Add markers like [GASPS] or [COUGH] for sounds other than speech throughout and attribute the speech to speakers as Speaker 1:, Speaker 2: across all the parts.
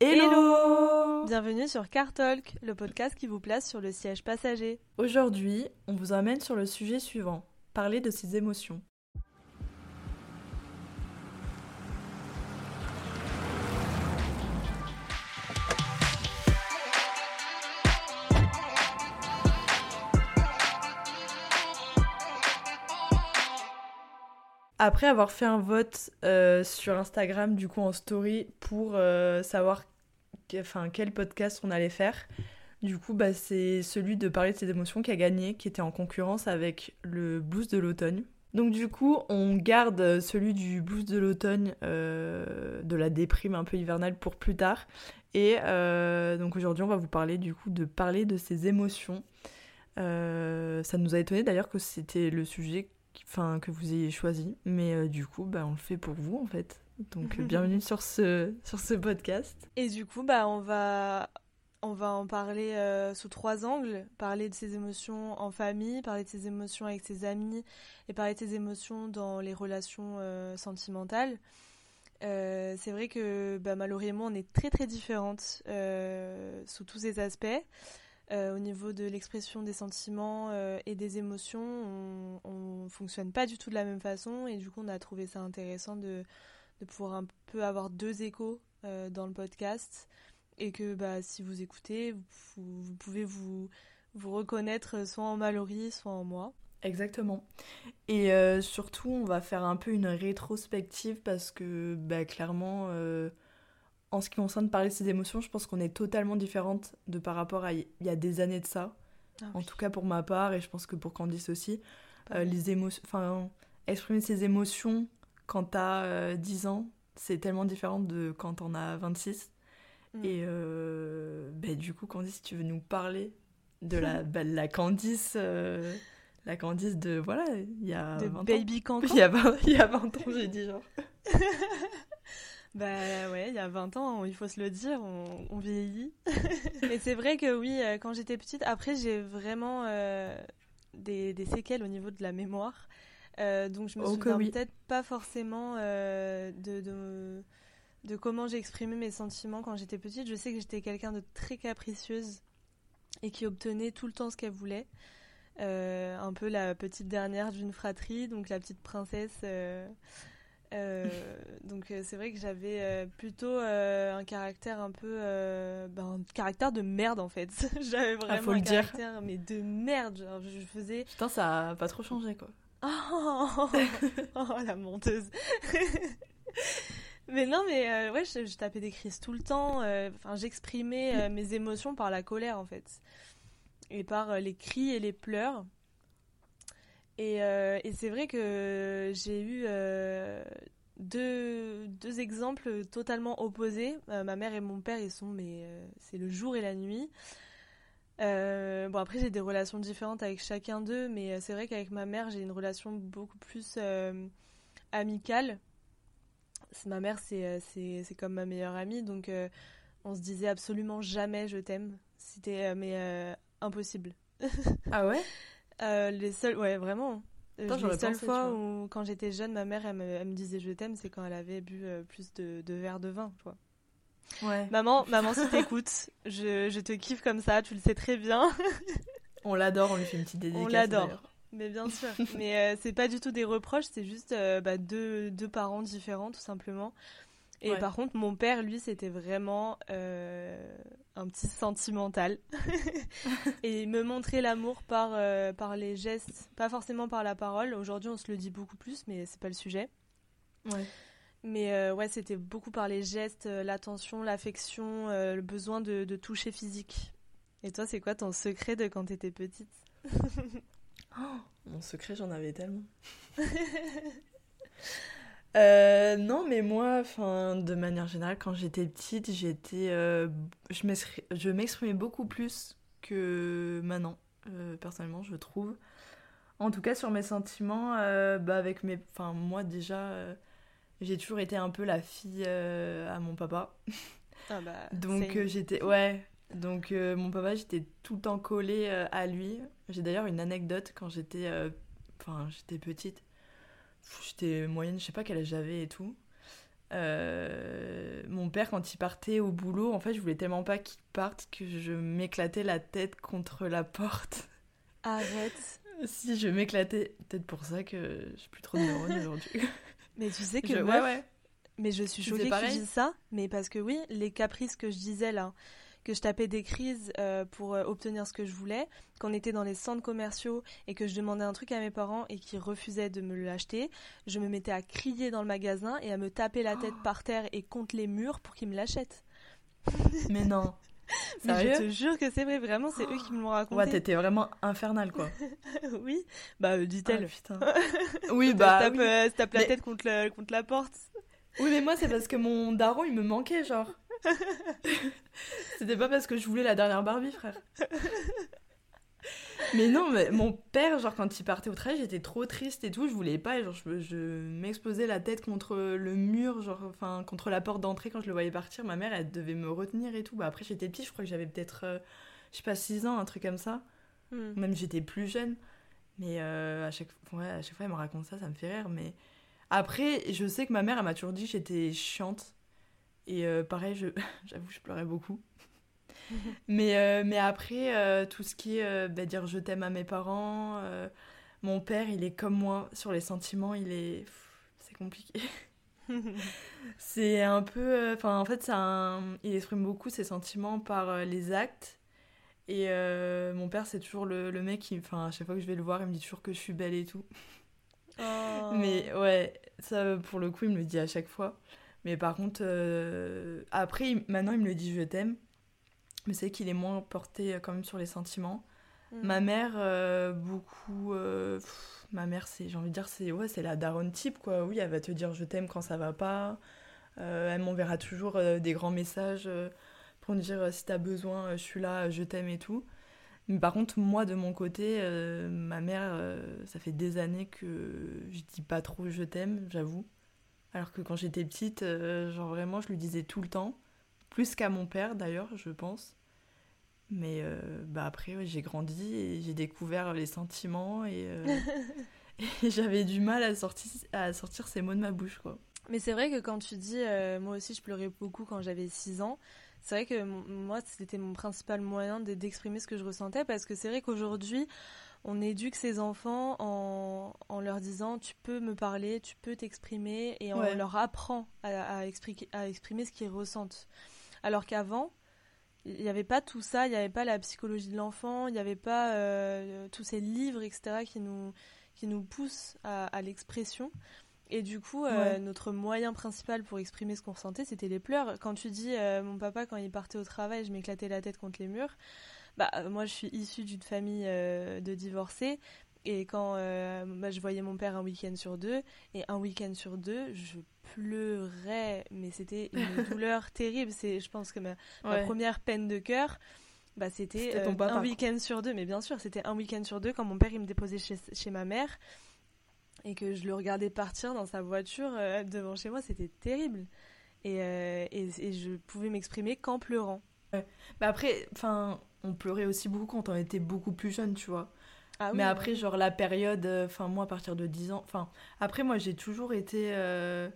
Speaker 1: Hello
Speaker 2: Bienvenue sur Car Talk, le podcast qui vous place sur le siège passager.
Speaker 1: Aujourd'hui, on vous emmène sur le sujet suivant, parler de ses émotions. Après avoir fait un vote euh, sur Instagram, du coup en story, pour euh, savoir quel podcast on allait faire, du coup bah, c'est celui de parler de ses émotions qui a gagné, qui était en concurrence avec le blues de l'automne. Donc du coup, on garde celui du blues de l'automne, euh, de la déprime un peu hivernale pour plus tard. Et donc aujourd'hui, on va vous parler du coup de parler de ses émotions. ça nous a étonné d'ailleurs que c'était le sujet enfin, que vous ayez choisi. Mais euh, du coup, bah, on le fait pour vous en fait. Donc euh, [LAUGHS] bienvenue sur ce, sur ce podcast.
Speaker 2: Et du coup, bah, on, va, on va en parler euh, sous trois angles. Parler de ses émotions en famille, parler de ses émotions avec ses amis et parler de ses émotions dans les relations sentimentales. c'est vrai que bah, malheureusement, on est très très différentes sous tous ces aspects. Euh, au niveau de l'expression des sentiments euh, et des émotions, on, ne fonctionne pas du tout de la même façon et du coup on a trouvé ça intéressant de, de pouvoir un peu avoir deux échos euh, dans le podcast et que bah, si vous écoutez, vous, pouvez vous, vous reconnaître soit en Mallory, soit en moi.
Speaker 1: Exactement. Et surtout, on va faire un peu une rétrospective parce que bah, clairement en ce qui concerne parler de ses émotions, je pense qu'on est totalement différentes de par rapport à il y a des années de ça. Ah en tout cas pour ma part, et je pense que pour Candice aussi. Euh, les émotions, enfin, exprimer ses émotions quand t'as 10 euh, ans, c'est tellement différent de quand t'en as 26. Mm. Et euh, bah, du coup, Candice, tu veux nous parler de la, [LAUGHS] bah, la Candice la Candice de voilà il y a
Speaker 2: de
Speaker 1: 20
Speaker 2: baby
Speaker 1: ans. il y a 20, il y a 20 ans j'ai dit genre [LAUGHS]
Speaker 2: Bah ouais, il y a 20 ans, il faut se le dire, on, vieillit. [LAUGHS] Mais c'est vrai que oui, euh, quand j'étais petite, après j'ai vraiment euh, des, séquelles au niveau de la mémoire. Euh, donc je me oh, souviens peut-être pas forcément de, de, de, comment j'exprimais mes sentiments quand j'étais petite. Je sais que j'étais quelqu'un de très capricieuse et qui obtenait tout le temps ce qu'elle voulait. un peu la petite dernière d'une fratrie, donc la petite princesse donc euh, c'est vrai que j'avais euh, plutôt un caractère un peu ben, un caractère de merde en fait. [LAUGHS] J'avais ah, vraiment un caractère mais de merde. Genre, je faisais
Speaker 1: putain ça a pas trop changé quoi.
Speaker 2: Oh, [LAUGHS] oh la menteuse. [LAUGHS] Mais non mais ouais je, je, tapais des crises tout le temps enfin j'exprimais mes émotions par la colère en fait. Et par les cris et les pleurs euh, et, c'est vrai que j'ai eu euh, deux, deux, exemples totalement opposés. Euh, ma mère et mon père, ils sont, mais c'est le jour et la nuit. bon, après, j'ai des relations différentes avec chacun d'eux, mais c'est vrai qu'avec ma mère, j'ai une relation beaucoup plus amicale. Ma mère, c'est comme ma meilleure amie, donc on se disait absolument jamais je t'aime. C'était mais impossible.
Speaker 1: ah ouais? [LAUGHS]
Speaker 2: euh, les seuls, ouais, vraiment. Euh, les seules fois où, quand j'étais jeune, ma mère, elle me, disait je t'aime, c'est quand elle avait bu euh, plus de, de verres de vin, quoi. Ouais. Maman, maman, si t'écoutes, je, je te kiffe comme ça, tu le sais très bien. [LAUGHS]
Speaker 1: on l'adore, on lui fait une petite dédicace.
Speaker 2: On l'adore. Mais bien sûr. Mais c'est pas du tout des reproches, c'est juste bah, deux, deux parents différents, tout simplement. Et par contre, mon père, lui, c'était vraiment euh, un petit sentimental. [LAUGHS] et me montrer l'amour par, euh, par les gestes, pas forcément par la parole. Aujourd'hui, on se le dit beaucoup plus, mais c'est pas le sujet. Ouais. Mais euh, ouais, c'était beaucoup par les gestes, l'attention, l'affection, le besoin de, de, toucher physique. Et toi, c'est quoi ton secret de quand t'étais petite? [LAUGHS]
Speaker 1: Oh, Mon secret, j'en avais tellement. [LAUGHS] Euh, non, mais moi, enfin, de manière générale, quand j'étais petite, j'étais, euh, je m'exprimais beaucoup plus que maintenant, euh, personnellement, je trouve. En tout cas, sur mes sentiments, bah, avec mes, enfin, moi déjà, j'ai toujours été un peu la fille à mon papa. Ah bah, donc j'étais, ouais. Donc mon papa, j'étais tout le temps collée à lui. J'ai d'ailleurs une anecdote quand j'étais, enfin, j'étais petite j'étais moyenne, je sais pas quel âge j'avais et tout. euh, mon père, quand il partait au boulot, en fait, je voulais tellement pas qu'il parte que je m'éclatais la tête contre la porte.
Speaker 2: Arrête. [LAUGHS]
Speaker 1: si, je m'éclatais. Peut-être pour ça que j'ai plus trop de neurones [LAUGHS] aujourd'hui.
Speaker 2: Mais tu sais que. Je... ouais, ouais. Mais je suis choquée que tu dises ça. Mais parce que oui, les caprices que je disais là, que je tapais des crises euh, pour euh, obtenir ce que je voulais, qu'on était dans les centres commerciaux et que je demandais un truc à mes parents et qu'ils refusaient de me l'acheter, je me mettais à crier dans le magasin et à me taper la tête par terre et contre les murs pour qu'ils me l'achètent. [LAUGHS]
Speaker 1: Mais non. [LAUGHS]
Speaker 2: Mais je te jure que c'est vrai, vraiment, c'est eux qui me l'ont raconté.
Speaker 1: Ouais, t'étais vraiment infernal, quoi. [LAUGHS]
Speaker 2: oui, bah, euh, dit-elle.
Speaker 1: Ah, putain. oui, bah.
Speaker 2: Tape, oui. tape la tête contre, contre la porte.
Speaker 1: Oui, mais moi, c'est parce que mon daron, il me manquait, genre. [LAUGHS] C'était pas parce que je voulais la dernière Barbie, frère. mais non, mais mon père, genre, quand il partait au travail, j'étais trop triste et tout, je voulais pas, genre, je, je m'explosais la tête contre le mur, genre, enfin, contre la porte d'entrée quand je le voyais partir. Ma mère, elle devait me retenir et tout. Bah, après, j'étais petite, je crois que j'avais peut-être, euh, je sais pas, 6 ans, un truc comme ça. Hmm. Même j'étais plus jeune. Mais euh, à, chaque, ouais, à chaque fois, elle me raconte ça, ça me fait rire. Mais après, je sais que ma mère, elle m'a toujours dit que j'étais chiante. Et euh, pareil, je, [LAUGHS] j'avoue, je pleurais beaucoup. [LAUGHS] mais, euh, mais après, euh, tout ce qui est bah, dire je t'aime à mes parents, mon père, il est comme moi sur les sentiments, il est. C'est compliqué. [LAUGHS] c'est un peu. Enfin, en fait, il exprime beaucoup ses sentiments par les actes. Et mon père, c'est toujours le, le mec qui. Enfin, à chaque fois que je vais le voir, il me dit toujours que je suis belle et tout. Oh. Mais ouais, ça, pour le coup, il me le dit à chaque fois. Mais par contre, euh, après, maintenant, il me le dit je t'aime. Mais c'est qu'il est moins porté euh, quand même sur les sentiments. Mm. Ma mère, euh, beaucoup. ma mère, c'est, j'ai envie de dire, c'est ouais, c'est la daronne type, quoi. Oui, elle va te dire je t'aime quand ça va pas. elle m'enverra toujours des grands messages pour me dire si t'as besoin, je suis là, je t'aime et tout. Mais par contre, moi, de mon côté, ma mère, ça fait des années que je dis pas trop je t'aime, j'avoue. Alors que quand j'étais petite, euh, genre vraiment, je lui disais tout le temps. Plus qu'à mon père d'ailleurs, je pense. Mais euh, bah après, j'ai grandi et j'ai découvert les sentiments et, euh, [LAUGHS] [LAUGHS] et j'avais du mal à sortir, à sortir ces mots de ma bouche. quoi.
Speaker 2: Mais c'est vrai que quand tu dis, moi aussi je pleurais beaucoup quand j'avais 6 ans, c'est vrai que moi c'était mon principal moyen d'exprimer ce que je ressentais parce que c'est vrai qu'aujourd'hui, on éduque ses enfants en, leur disant tu peux me parler, tu peux t'exprimer et on leur apprend à, exprimer, ce qu'ils ressentent. Alors qu'avant, il n'y avait pas tout ça, il n'y avait pas la psychologie de l'enfant, il n'y avait pas euh, tous ces livres, etc., qui nous, qui nous poussent à, l'expression. Et du coup, euh, notre moyen principal pour exprimer ce qu'on ressentait, c'était les pleurs. Quand tu dis, euh, mon papa, quand il partait au travail, je m'éclatais la tête contre les murs, bah, euh, moi, je suis issue d'une famille euh, de divorcés. Et quand euh, bah, je voyais mon père un week-end sur deux, et un week-end sur deux, je pleurais, mais c'était une [LAUGHS] douleur terrible. C'est, je pense que ma, première peine de cœur, bah, c'était un week-end sur deux. Mais bien sûr, c'était un week-end sur deux quand mon père il me déposait chez, chez ma mère et que je le regardais partir dans sa voiture devant chez moi, c'était terrible. Et, et, et, je pouvais m'exprimer qu'en pleurant.
Speaker 1: Bah après, enfin, on pleurait aussi beaucoup quand on était beaucoup plus jeune, tu vois. Ah mais après, genre la période, euh, enfin moi à partir de 10 ans, enfin après moi j'ai toujours été, euh,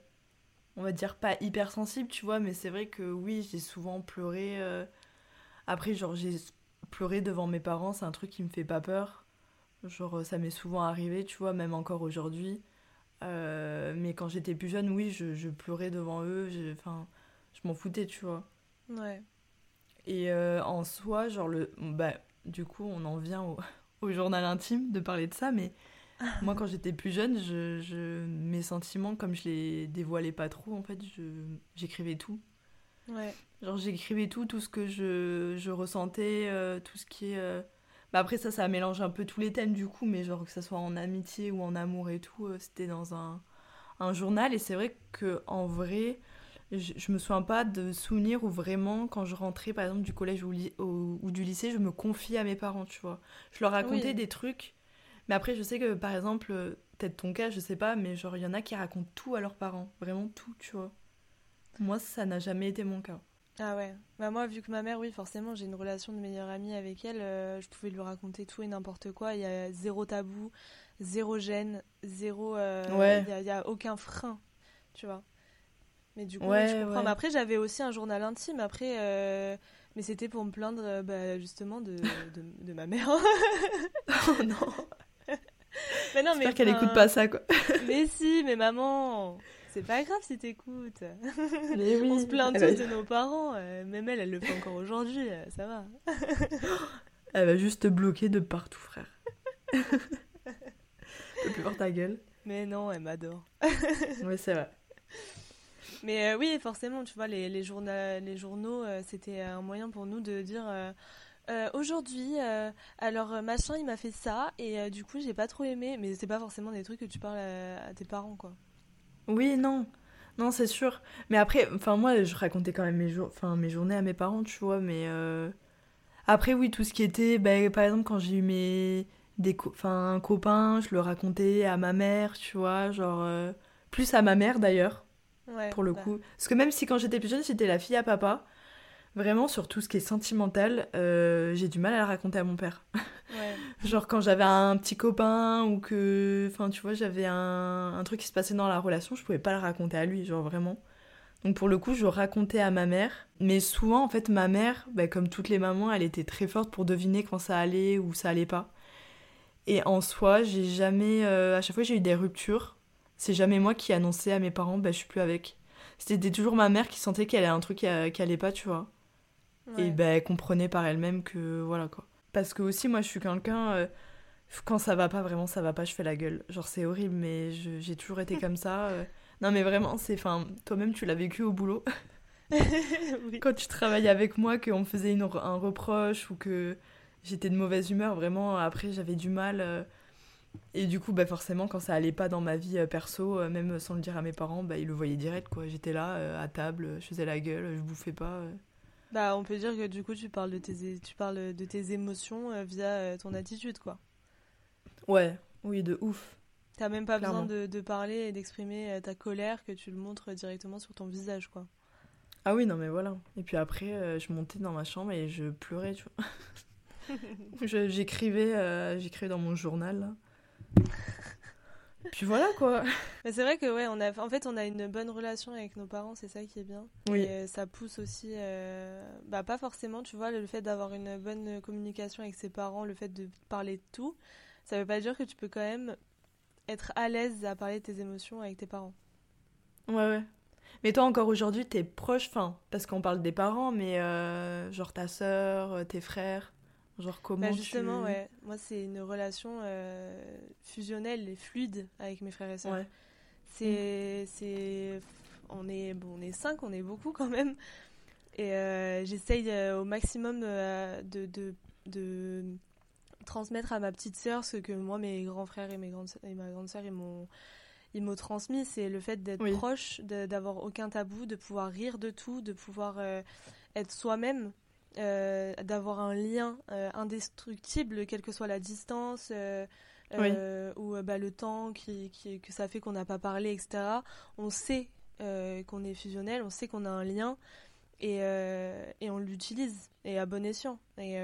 Speaker 1: on va dire pas hypersensible, tu vois, mais c'est vrai que oui, j'ai souvent pleuré. Euh, après, genre j'ai pleuré devant mes parents, c'est un truc qui me fait pas peur. Genre ça m'est souvent arrivé, tu vois, même encore aujourd'hui. mais quand j'étais plus jeune, oui, je, je pleurais devant eux, enfin je m'en foutais, tu vois.
Speaker 2: Ouais.
Speaker 1: Et euh, en soi, genre, le, bah, du coup, on en vient au, [LAUGHS] au journal intime de parler de ça, mais moi, quand j'étais plus jeune, je, je, mes sentiments, comme je les dévoilais pas trop, en fait, j'écrivais tout.
Speaker 2: Ouais.
Speaker 1: Genre, j'écrivais tout, tout ce que je, je ressentais, euh, tout ce qui est. Euh, bah après, ça, ça mélange un peu tous les thèmes, du coup, mais genre, que ça soit en amitié ou en amour et tout, c'était dans un, un journal. Et c'est vrai que en vrai, je, je, me souviens pas de souvenirs où vraiment, quand je rentrais par exemple du collège ou, ou, du lycée, je me confiais à mes parents, tu vois. Je leur racontais des trucs. Mais après, je sais que par exemple, peut-être ton cas, je sais pas, mais genre, il y en a qui racontent tout à leurs parents. Vraiment tout, tu vois. Moi, ça n'a jamais été mon cas.
Speaker 2: Ah ouais. Bah moi, vu que ma mère, oui, forcément, j'ai une relation de meilleure amie avec elle, euh, je pouvais lui raconter tout et n'importe quoi. Il y a zéro tabou, zéro gêne, zéro. Euh,
Speaker 1: ouais.
Speaker 2: Il y, a aucun frein, tu vois. Mais du coup, je comprends. Mais après, j'avais aussi un journal intime. Après, euh, mais c'était pour me plaindre euh, bah, justement de, de, de, ma mère. [LAUGHS]
Speaker 1: oh non. [LAUGHS] mais non, mais qu'elle écoute pas ça, quoi. [LAUGHS]
Speaker 2: mais si, mais maman, c'est pas grave si t'écoutes. Mais oui. On se plaint tous de nos parents. Euh, même elle, elle le fait encore aujourd'hui. ça va. [GASPS]
Speaker 1: elle va juste te bloquer de partout, frère. peux plus voir ta gueule.
Speaker 2: Mais non, elle m'adore.
Speaker 1: oui, c'est vrai.
Speaker 2: Mais euh, oui, forcément, tu vois, les, les, les journaux, euh, c'était un moyen pour nous de dire euh, aujourd'hui, alors machin, il m'a fait ça, et du coup, j'ai pas trop aimé. Mais c'est pas forcément des trucs que tu parles à, tes parents, quoi.
Speaker 1: Oui, non. Non, c'est sûr. Mais après, enfin, moi, je racontais quand même mes, enfin, mes journées à mes parents, tu vois, mais. Après, oui, tout ce qui était. Bah, par exemple, quand j'ai eu mes. Des enfin, un copain, je le racontais à ma mère, tu vois, genre. Plus à ma mère d'ailleurs pour le bah. coup. Parce que même si quand j'étais plus jeune, j'étais la fille à papa, vraiment sur tout ce qui est sentimental, euh, j'ai du mal à la raconter à mon père. [LAUGHS] Genre quand j'avais un petit copain ou que, enfin tu vois, j'avais un, un, truc qui se passait dans la relation, je pouvais pas le raconter à lui, genre vraiment. Donc pour le coup, je racontais à ma mère, mais souvent en fait ma mère, bah, comme toutes les mamans, elle était très forte pour deviner quand ça allait ou ça allait pas. Et en soi, j'ai jamais, euh, à chaque fois j'ai eu des ruptures, c'est jamais moi qui annonçais à mes parents, bah, je suis plus avec. C'était toujours ma mère qui sentait qu'elle avait un truc qui, allait pas, tu vois. Et bah, elle comprenait par elle-même que voilà quoi. Parce que aussi, moi, je suis quelqu'un. Euh, quand ça va pas, vraiment, ça va pas, je fais la gueule. Genre, c'est horrible, mais j'ai toujours été comme ça. Euh. Non, mais vraiment, c'est. Enfin, toi-même, tu l'as vécu au boulot. [LAUGHS] Quand tu travaillais avec moi, qu'on me faisait une, un reproche ou que j'étais de mauvaise humeur, vraiment, après, j'avais du mal. Euh, et du coup, bah forcément, quand ça allait pas dans ma vie euh, perso, euh, même sans le dire à mes parents, bah, ils le voyaient direct. quoi. J'étais là, euh, à table, je faisais la gueule, je bouffais pas.
Speaker 2: Bah, on peut dire que du coup, tu parles de tes, tu parles de tes émotions via ton attitude, quoi.
Speaker 1: Ouais, oui, de ouf.
Speaker 2: T'as même pas besoin de, de, parler et d'exprimer ta colère, que tu le montres directement sur ton visage, quoi.
Speaker 1: Ah oui, non, mais voilà. Et puis après, je montais dans ma chambre et je pleurais, tu vois. [LAUGHS] j'écrivais, j'écrivais dans mon journal, là. Puis voilà quoi.
Speaker 2: Mais c'est vrai que ouais, on a, en fait, on a une bonne relation avec nos parents, c'est ça qui est bien. Oui. Et euh, ça pousse aussi, euh, bah pas forcément, tu vois, le fait d'avoir une bonne communication avec ses parents, le fait de parler de tout, ça veut pas dire que tu peux quand même être à l'aise à parler de tes émotions avec tes parents.
Speaker 1: Ouais ouais. Mais toi encore aujourd'hui, t'es proche, enfin, parce qu'on parle des parents, mais euh, genre ta sœur, tes frères. Genre comment bah
Speaker 2: Justement, ouais. Moi, c'est une relation euh, fusionnelle et fluide avec mes frères et sœurs. C'est, c'est, on est, bon, on est cinq, on est beaucoup quand même. Et euh, j'essaye euh, au maximum de, de, de, transmettre à ma petite sœur ce que moi, mes grands frères et, mes grandes, et ma grande sœur, ils m'ont, ils m'ont transmis. C'est le fait d'être proche, d'avoir aucun tabou, de pouvoir rire de tout, de pouvoir être soi-même euh, d'avoir un lien euh, indestructible, quelle que soit la distance euh, ou bah, le temps qui, que ça fait qu'on n'a pas parlé, etc. On sait qu'on est fusionnel, on sait qu'on a un lien et, et on l'utilise et à bon escient. Et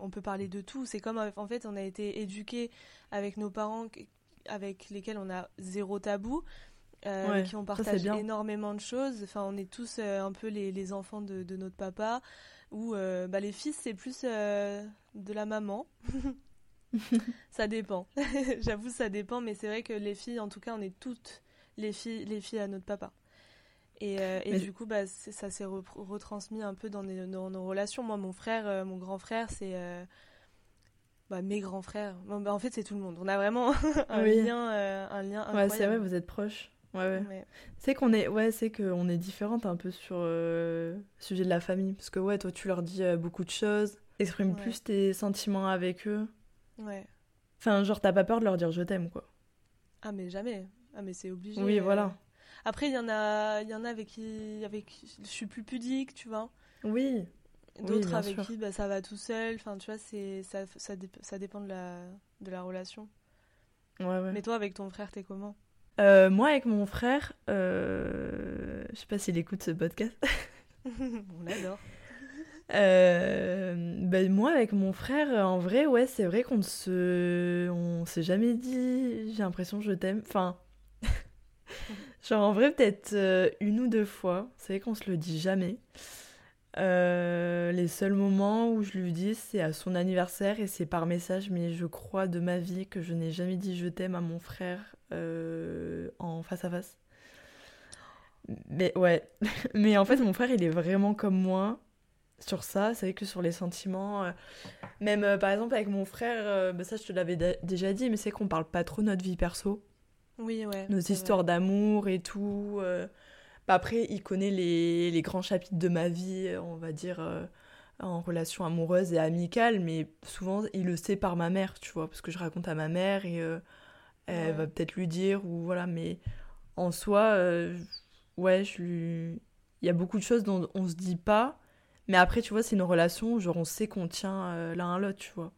Speaker 2: on peut parler de tout. C'est comme en fait on a été éduqué avec nos parents avec lesquels on a zéro tabou. qui ont partagé énormément de choses. Enfin, on est tous un peu les, les enfants de, de, notre papa. Ou euh, bah, les fils, c'est plus euh, de la maman. [LAUGHS] ça dépend. [LAUGHS] J'avoue, ça dépend, mais c'est vrai que les filles, en tout cas, on est toutes les filles, les filles à notre papa. Et, euh, et du coup, bah, ça s'est retransmis un peu dans, nos relations. Moi, mon frère, mon grand frère, c'est bah, mes grands frères. Bah, en fait, c'est tout le monde. On a vraiment [LAUGHS] un, lien, un lien incroyable.
Speaker 1: Ouais, c'est vrai, vous êtes proches. Ouais, ouais. C'est qu'on est, ouais, c'est qu'on est différente un peu sur euh, le sujet de la famille. Parce que, ouais, toi, tu leur dis euh, beaucoup de choses. Exprime plus tes sentiments avec eux. Ouais. Enfin, genre, t'as pas peur de leur dire je t'aime, quoi.
Speaker 2: Ah, mais jamais. Ah, mais c'est obligé.
Speaker 1: Oui, voilà. Euh.
Speaker 2: Après, il y en a, il y en a avec qui, avec, je suis plus pudique, tu vois.
Speaker 1: Oui.
Speaker 2: D'autres avec qui, bah, ça va tout seul. Enfin, tu vois, c'est, ça, ça, ça, dépend de la, de la relation. Ouais, ouais. Mais toi, avec ton frère, t'es comment?
Speaker 1: Euh, moi, avec mon frère, euh, je sais pas s'il écoute ce podcast. [LAUGHS]
Speaker 2: On l'adore.
Speaker 1: Euh, ben moi, avec mon frère, en vrai, ouais, c'est vrai qu'on se, on s'est jamais dit. J'ai l'impression je t'aime. Enfin, [LAUGHS] Genre en vrai, peut-être euh, une ou deux fois. C'est vrai qu'on se le dit jamais. Euh, les seuls moments où je lui dis, c'est à son anniversaire et c'est par message, mais je crois de ma vie que je n'ai jamais dit je t'aime à mon frère euh, en face à face. Mais ouais, [LAUGHS] mais en fait, mon frère, il est vraiment comme moi sur ça. C'est vrai que sur les sentiments, euh, même par exemple avec mon frère, bah, ça je te l'avais déjà dit, mais c'est qu'on parle pas trop notre vie perso.
Speaker 2: Oui, ouais.
Speaker 1: Nos histoires d'amour et tout. Bah, après, il connaît les, les, grands chapitres de ma vie, on va dire, euh, en relation amoureuse et amicale, mais souvent, il le sait par ma mère, tu vois, parce que je raconte à ma mère et euh, elle va peut-être lui dire, ou voilà, mais en soi, euh, ouais, je lui... il y a beaucoup de choses dont on se dit pas, mais après, tu vois, c'est une relation genre, on sait qu'on tient l'un à l'autre, tu vois.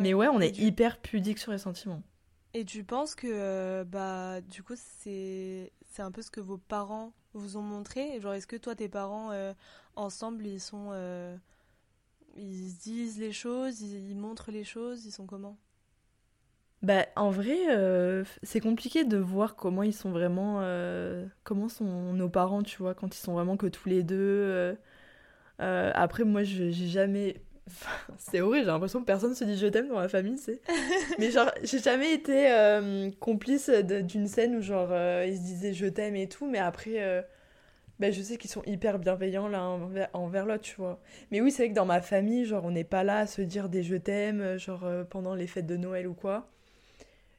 Speaker 1: Mais ouais, on est hyper pudique sur les sentiments.
Speaker 2: Et tu penses que, bah, du coup, c'est un peu ce que vos parents vous ont montré? Genre, est-ce que toi, tes parents, euh, ensemble, ils sont. Euh, ils disent les choses, ils, montrent les choses, ils sont comment?
Speaker 1: Bah, en vrai, euh, c'est compliqué de voir comment ils sont vraiment. comment sont nos parents, tu vois, quand ils sont vraiment que tous les deux. après, moi, j'ai jamais c'est horrible, j'ai l'impression que personne se dit je t'aime dans ma famille, c'est. [LAUGHS] Mais genre, j'ai jamais été euh, complice d'une scène où genre euh, ils se disaient je t'aime et tout, mais après, euh, ben, je sais qu'ils sont hyper bienveillants l'un envers, l'autre, tu vois. Mais oui, c'est vrai que dans ma famille, genre on n'est pas là à se dire des je t'aime, genre pendant les fêtes de Noël ou quoi.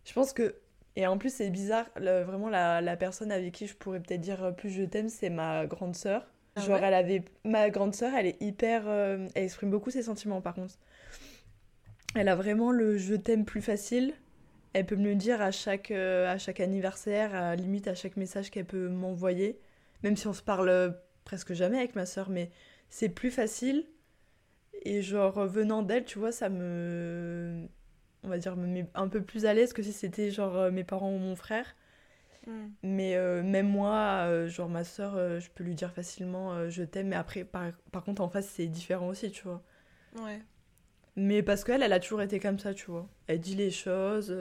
Speaker 1: Je pense que. Et en plus, c'est bizarre, vraiment la, la personne avec qui je pourrais peut-être dire plus je t'aime, c'est ma grande sœur. Ah Genre, elle avait. Ma grande sœur, elle est hyper. Euh, elle exprime beaucoup ses sentiments, par contre. Elle a vraiment le je t'aime plus facile. Elle peut me le dire à chaque, euh, à chaque anniversaire, à limite à chaque message qu'elle peut m'envoyer. Même si on se parle presque jamais avec ma sœur, mais c'est plus facile. Et genre, venant d'elle, tu vois, ça me. On va dire, me met un peu plus à l'aise que si c'était genre euh, mes parents ou mon frère. Mm. Mais euh, même moi, euh, genre ma soeur, euh, je peux lui dire facilement je t'aime, mais après, par, par, contre, en face, c'est différent aussi, tu vois.
Speaker 2: Ouais.
Speaker 1: Mais parce qu'elle, elle a toujours été comme ça, tu vois. Elle dit les choses.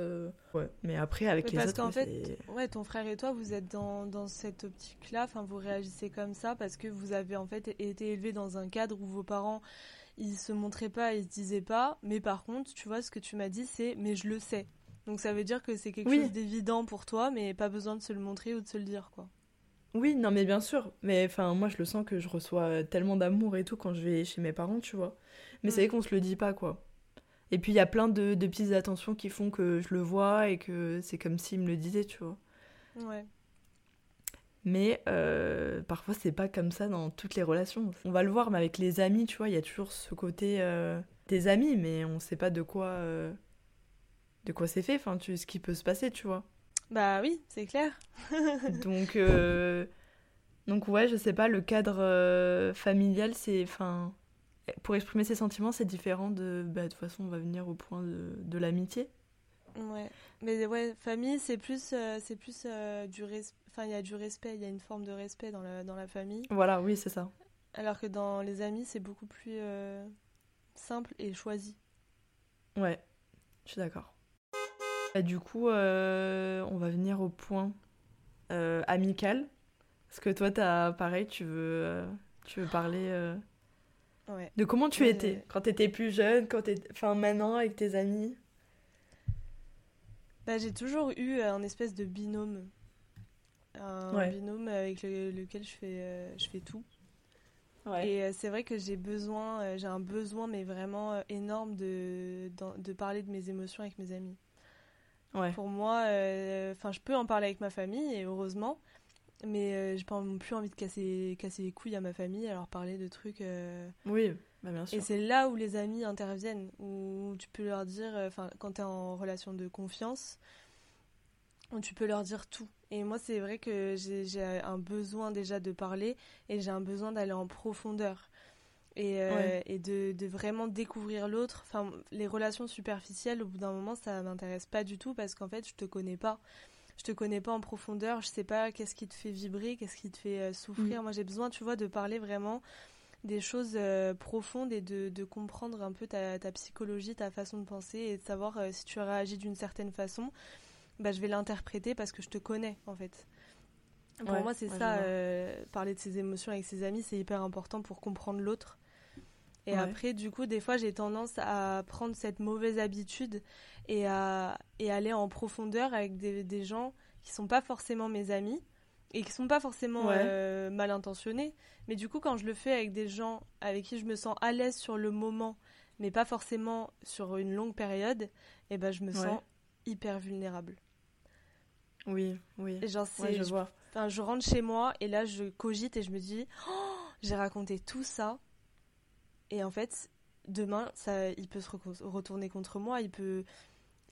Speaker 1: Ouais. Mais après, avec les
Speaker 2: parce
Speaker 1: autres.
Speaker 2: Parce qu'en fait, ouais, ton frère et toi, vous êtes dans, dans cette optique-là. Enfin, vous réagissez comme ça parce que vous avez en fait été élevé dans un cadre où vos parents, ils se montraient pas, ils se disaient pas. Mais par contre, tu vois, ce que tu m'as dit, c'est mais je le sais. Donc ça veut dire que c'est quelque chose d'évident pour toi, mais pas besoin de se le montrer ou de se le dire, quoi.
Speaker 1: Oui, non, mais bien sûr. Mais enfin, moi, je le sens que je reçois tellement d'amour et tout quand je vais chez mes parents, tu vois. Mais c'est mm. vrai qu'on se le dit pas, quoi. Et puis, il y a plein de, de petites attentions qui font que je le vois et que c'est comme s'il me le disait, tu vois.
Speaker 2: Ouais.
Speaker 1: Mais euh, parfois, c'est pas comme ça dans toutes les relations. On va le voir, mais avec les amis, tu vois, il y a toujours ce côté euh, des amis, mais on sait pas de quoi. Euh, de quoi c'est fait, enfin, tu, ce qui peut se passer, tu vois.
Speaker 2: Bah oui, c'est clair. [LAUGHS]
Speaker 1: donc, euh, donc ouais, je sais pas, le cadre euh, familial, c'est, enfin, pour exprimer ses sentiments, c'est différent de, bah, de toute façon, on va venir au point de, de l'amitié.
Speaker 2: Ouais, mais ouais, famille, c'est plus, euh, c'est plus du respect. Enfin, il y a du respect, il y a une forme de respect dans la, dans la famille.
Speaker 1: Voilà, oui, c'est ça.
Speaker 2: Alors que dans les amis, c'est beaucoup plus simple et choisi.
Speaker 1: Ouais, je suis d'accord. Bah, du coup, euh, on va venir au point euh, amical. Parce que toi, as, pareil, tu veux, euh, tu veux parler de comment tu étais quand tu étais plus jeune, quand enfin maintenant avec tes amis?
Speaker 2: Bah, j'ai toujours eu un espèce de binôme. Un binôme avec lequel je fais, je fais tout. Et c'est vrai que j'ai besoin, j'ai un besoin, mais vraiment énorme de, de parler de mes émotions avec mes amis. Pour moi, euh, enfin, je peux en parler avec ma famille, et heureusement, mais euh, j'ai pas plus envie de casser, casser les couilles à ma famille, alors parler de trucs. Euh,
Speaker 1: oui, bah, bien sûr.
Speaker 2: Et c'est là où les amis interviennent, où tu peux leur dire, enfin, quand tu es en relation de confiance, où tu peux leur dire tout. Et moi, c'est vrai que j'ai un besoin déjà de parler et j'ai un besoin d'aller en profondeur et, euh, et de, de, vraiment découvrir l'autre. Enfin, les relations superficielles, au bout d'un moment, ça m'intéresse pas du tout parce qu'en fait, je te connais pas. Je te connais pas en profondeur, je sais pas qu'est-ce qui te fait vibrer, qu'est-ce qui te fait euh, souffrir. Mm. Moi, j'ai besoin, tu vois, de parler vraiment des choses euh, profondes et de, de, comprendre un peu ta, ta, psychologie, ta façon de penser et de savoir si tu réagis d'une certaine façon. Bah, je vais l'interpréter parce que je te connais, en fait. Pour moi, c'est ça, euh, parler de ses émotions avec ses amis, c'est hyper important pour comprendre l'autre. Et après, du coup, des fois, j'ai tendance à prendre cette mauvaise habitude et à et aller en profondeur avec des, des gens qui sont pas forcément mes amis et qui sont pas forcément euh, mal intentionnés. Mais du coup, quand je le fais avec des gens avec qui je me sens à l'aise sur le moment, mais pas forcément sur une longue période, et eh ben je me sens hyper vulnérable.
Speaker 1: Oui, oui.
Speaker 2: genre, je, vois. Enfin, je rentre chez moi et là, je cogite et je me dis, oh, j'ai raconté tout ça. Et en fait, demain, ça, il peut se retourner contre moi, il peut,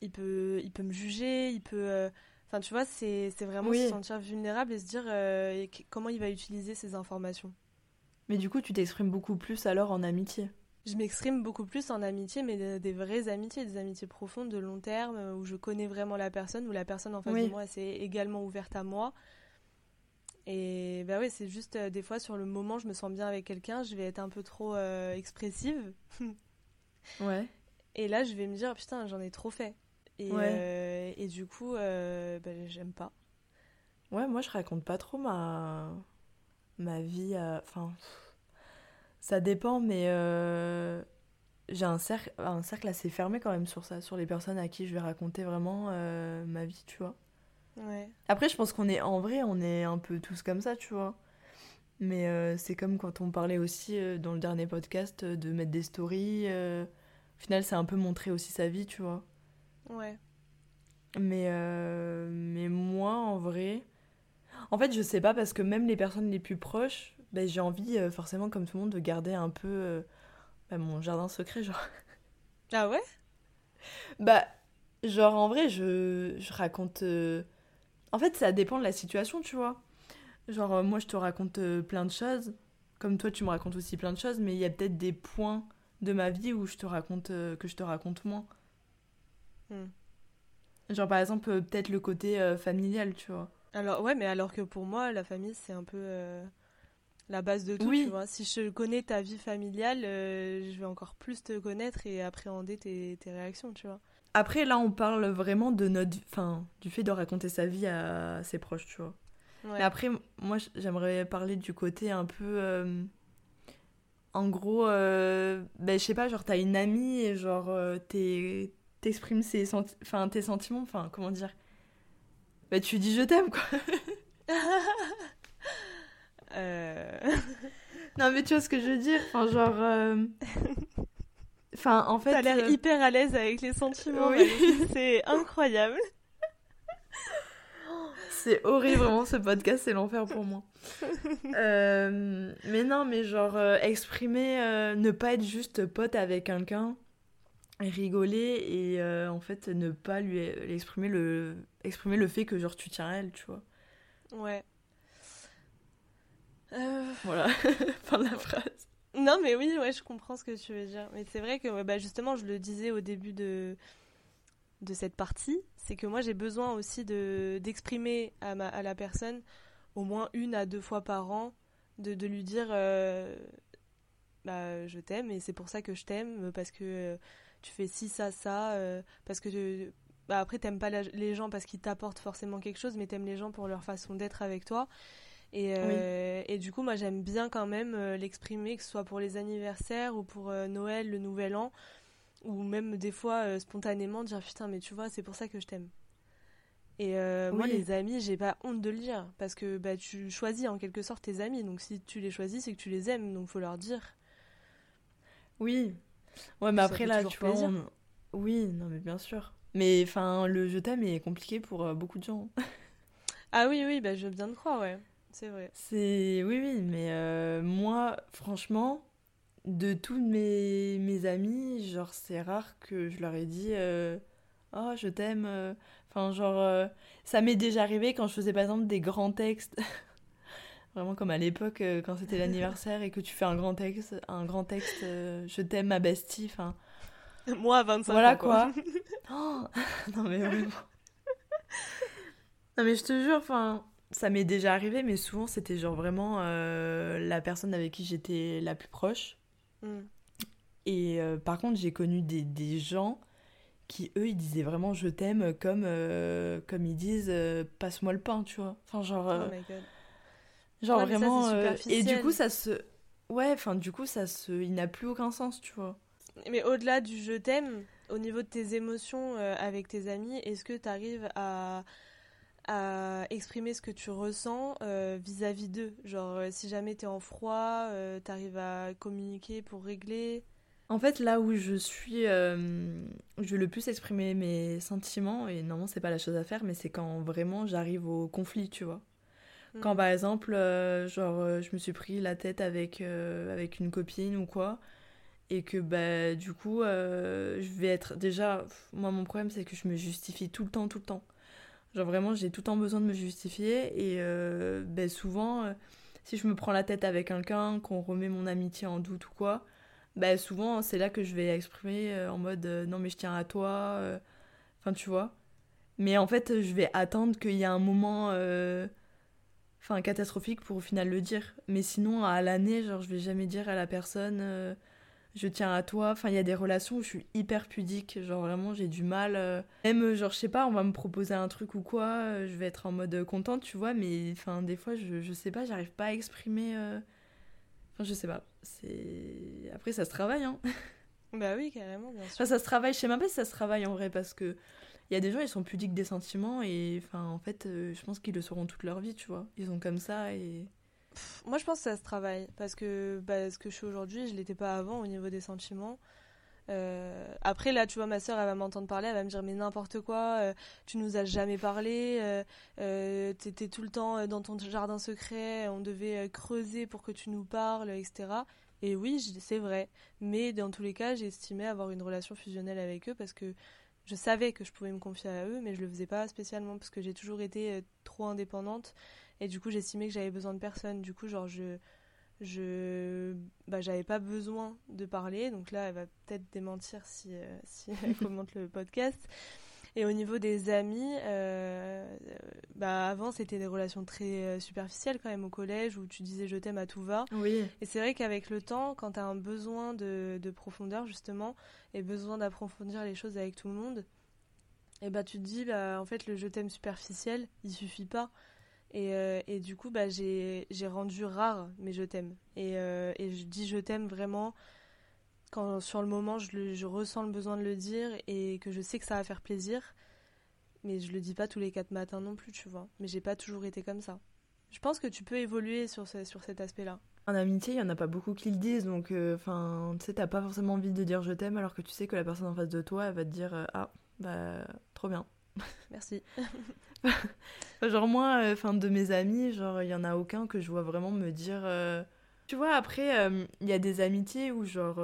Speaker 2: il peut, il peut me juger, il peut. Euh, enfin, tu vois, c'est vraiment se sentir vulnérable et se dire euh, comment il va utiliser ces informations.
Speaker 1: Mais du coup, tu t'exprimes beaucoup plus alors en amitié
Speaker 2: je m'exprime beaucoup plus en amitié, mais des, vraies amitiés, des amitiés profondes, de long terme, où je connais vraiment la personne, où la personne en face de moi s'est également ouverte à moi. Et bah oui, c'est juste euh, des fois sur le moment, je me sens bien avec quelqu'un, je vais être un peu trop euh, expressive. [LAUGHS]
Speaker 1: ouais.
Speaker 2: Et là, je vais me dire, putain, j'en ai trop fait. Et, et du coup, bah, j'aime pas.
Speaker 1: Ouais, moi, je raconte pas trop ma, ma vie. Enfin. Ça dépend, mais euh, j'ai un cercle, un cercle assez fermé quand même sur ça, sur les personnes à qui je vais raconter vraiment euh, ma vie, tu vois.
Speaker 2: Ouais.
Speaker 1: Après, je pense qu'on est, en vrai, on est un peu tous comme ça, tu vois. Mais euh, c'est comme quand on parlait aussi dans le dernier podcast de mettre des stories. au final, c'est un peu montrer aussi sa vie, tu vois.
Speaker 2: Ouais.
Speaker 1: Mais, mais moi, en vrai. En fait, je sais pas parce que même les personnes les plus proches, bah, j'ai envie, euh, forcément, comme tout le monde, de garder un peu euh, bah, mon jardin secret, genre. [LAUGHS]
Speaker 2: Ah ouais?
Speaker 1: Bah, genre, en vrai, je, je raconte. Euh, en fait, ça dépend de la situation, tu vois. Genre, moi, je te raconte plein de choses. Comme toi, tu me racontes aussi plein de choses, mais il y a peut-être des points de ma vie où je te raconte que je te raconte moins. Hmm. Genre, par exemple, peut-être le côté familial, tu vois.
Speaker 2: Alors, ouais, mais alors que pour moi, la famille, c'est un peu la base de tout, tu vois. Si je connais ta vie familiale, euh, je vais encore plus te connaître et appréhender tes, tes, réactions, tu vois.
Speaker 1: Après, là, on parle vraiment de notre... Enfin, du fait de raconter sa vie à ses proches, tu vois. Mais après, moi, j'aimerais parler du côté un peu... Euh, en gros, euh... ben, je sais pas, genre, t'as une amie et genre, euh, t'exprimes ses enfin, tes sentiments, enfin, comment dire? Bah, tu dis je t'aime, quoi [LAUGHS] [LAUGHS] non, mais tu vois ce que je veux dire? Enfin, genre. [LAUGHS] Euh, enfin, en fait.
Speaker 2: T'as l'air euh, hyper à l'aise avec les sentiments. Oui. C'est [LAUGHS] incroyable.
Speaker 1: C'est horrible, vraiment, ce podcast, c'est l'enfer pour moi. [LAUGHS] mais non, mais genre, exprimer, ne pas être juste pote avec quelqu'un, rigoler et en fait, ne pas lui exprimer le, exprimer le fait que, genre, tu tiens à elle, tu vois.
Speaker 2: Ouais.
Speaker 1: Euh, voilà, [LAUGHS] fin de la phrase.
Speaker 2: Non, mais oui, ouais, je comprends ce que tu veux dire. Mais c'est vrai que bah, justement, je le disais au début de, cette partie, c'est que moi j'ai besoin aussi de d'exprimer à, à la personne au moins une à deux fois par an, de, lui dire euh, bah, je t'aime et c'est pour ça que je t'aime, parce que euh, tu fais ci, ça, ça, parce que bah, après t'aimes pas les gens parce qu'ils t'apportent forcément quelque chose, mais t'aimes les gens pour leur façon d'être avec toi. Et, euh, et, du coup, moi, j'aime bien quand même euh, l'exprimer, que ce soit pour les anniversaires ou pour euh, Noël, le Nouvel An, ou même des fois spontanément dire putain, mais tu vois, c'est pour ça que je t'aime. Et moi, les amis, j'ai pas honte de le dire, parce que bah, tu choisis en quelque sorte tes amis, donc si tu les choisis, c'est que tu les aimes, donc faut leur dire.
Speaker 1: Oui. Ouais, mais après là, tu vois, oui, non, mais bien sûr. Mais enfin, le je t'aime est compliqué pour beaucoup de gens.
Speaker 2: ah oui, oui, bah, je veux bien te croire, ouais. C'est vrai.
Speaker 1: C'est oui oui, mais euh, moi franchement de tous mes, mes amis, genre c'est rare que je leur ai dit euh, "Oh, je t'aime." Euh. Enfin genre ça m'est déjà arrivé quand je faisais par exemple des grands textes [LAUGHS] Vraiment comme à l'époque quand c'était l'anniversaire et que tu fais un grand texte, un grand texte je t'aime ma bestie, enfin
Speaker 2: moi à 25
Speaker 1: voilà
Speaker 2: ans.
Speaker 1: Voilà quoi. [LAUGHS] oh [LAUGHS] non mais vraiment. non mais je te jure enfin ça m'est déjà arrivé, mais souvent c'était genre vraiment euh, la personne avec qui j'étais la plus proche. Mm. Et euh, par contre, j'ai connu des, des, gens qui, eux, ils disaient vraiment je t'aime comme, euh, comme ils disent passe-moi le pain, tu vois. Enfin, genre.
Speaker 2: Oh
Speaker 1: Genre vraiment. et du coup, ça se. Ouais, enfin, du coup, ça se. Il n'a plus aucun sens, tu vois.
Speaker 2: Mais au-delà du je t'aime, au niveau de tes émotions avec tes amis, est-ce que tu arrives à à exprimer ce que tu ressens euh, vis-à-vis d'eux. Genre, euh, si jamais t'es en froid, euh, t'arrives à communiquer pour régler.
Speaker 1: En fait, là où je suis, je veux le plus exprimer mes sentiments, et normalement c'est pas la chose à faire, mais c'est quand vraiment j'arrive au conflit, tu vois. Quand mm. par exemple, genre, je me suis pris la tête avec, avec une copine ou quoi, et que bah, du coup, je vais être. Déjà, moi mon problème c'est que je me justifie tout le temps, tout le temps. Genre vraiment, j'ai tout le temps besoin de me justifier. Et euh, ben souvent, euh, si je me prends la tête avec quelqu'un, qu'on remet mon amitié en doute ou quoi, ben souvent, c'est là que je vais exprimer euh, en mode non, mais je tiens à toi. Enfin, tu vois. Mais en fait, je vais attendre qu'il y ait un moment enfin catastrophique pour au final le dire. Mais sinon, à l'année, genre, je vais jamais dire à la personne je tiens à toi. Enfin, il y a des relations où je suis hyper pudique. Genre, vraiment, j'ai du mal. Euh, même, genre, je sais pas, on va me proposer un truc ou quoi, euh, je vais être en mode contente, tu vois. Mais, enfin, des fois, je, je sais pas, j'arrive pas à exprimer. Euh, enfin, je sais pas. C'est. Après, ça se travaille, hein. [LAUGHS]
Speaker 2: Bah oui, carrément, bien
Speaker 1: sûr. ça se travaille. Je sais même pas si ça se travaille en vrai parce que. Il y a des gens, ils sont pudiques des sentiments et, enfin, en fait, je pense qu'ils le seront toute leur vie, tu vois. Ils sont comme ça et
Speaker 2: moi, je pense que ça se travaille parce que ce que je suis aujourd'hui, je l'étais pas avant au niveau des sentiments. Euh, après, là, tu vois, ma soeur, elle va m'entendre parler, elle va me dire mais n'importe quoi, euh, tu nous as jamais parlé, euh, euh t'étais tout le temps dans ton jardin secret, on devait creuser pour que tu nous parles, etc. Et oui, c'est vrai. Mais dans tous les cas, estimé avoir une relation fusionnelle avec eux parce que je savais que je pouvais me confier à eux, mais je le faisais pas spécialement parce que j'ai toujours été trop indépendante et du coup, j'estimais que j'avais besoin de personne. Du coup, genre, je. Je. Bah, j'avais pas besoin de parler. Donc là, elle va peut-être démentir si, euh, [LAUGHS] si elle commente le podcast. Et au niveau des amis, euh, bah avant c'était des relations très euh, superficielles quand même au collège où tu disais je t'aime à tout va.
Speaker 1: Oui.
Speaker 2: Et c'est vrai qu'avec le temps, quand tu as un besoin de, de, profondeur justement et besoin d'approfondir les choses avec tout le monde, et bah tu te dis bah en fait le je t'aime superficiel, il suffit pas. Euh, et, du coup, bah, j'ai rendu rare mes je t'aime. Et, euh, et, je dis je t'aime vraiment quand sur le moment je, je, ressens le besoin de le dire et que je sais que ça va faire plaisir. Mais je le dis pas tous les quatre matins non plus, tu vois. Mais j'ai pas toujours été comme ça. Je pense que tu peux évoluer sur, ce, sur cet aspect-là.
Speaker 1: En amitié, il y en a pas beaucoup qui le disent, donc euh, enfin, tu sais, t'as pas forcément envie de dire je t'aime alors que tu sais que la personne en face de toi, elle va te dire ah bah trop bien.
Speaker 2: Merci. [LAUGHS] [LAUGHS]
Speaker 1: genre moi, euh, enfin de mes amis, genre il y en a aucun que je vois vraiment me dire. Euh, tu vois, après, euh, il y a des amitiés où genre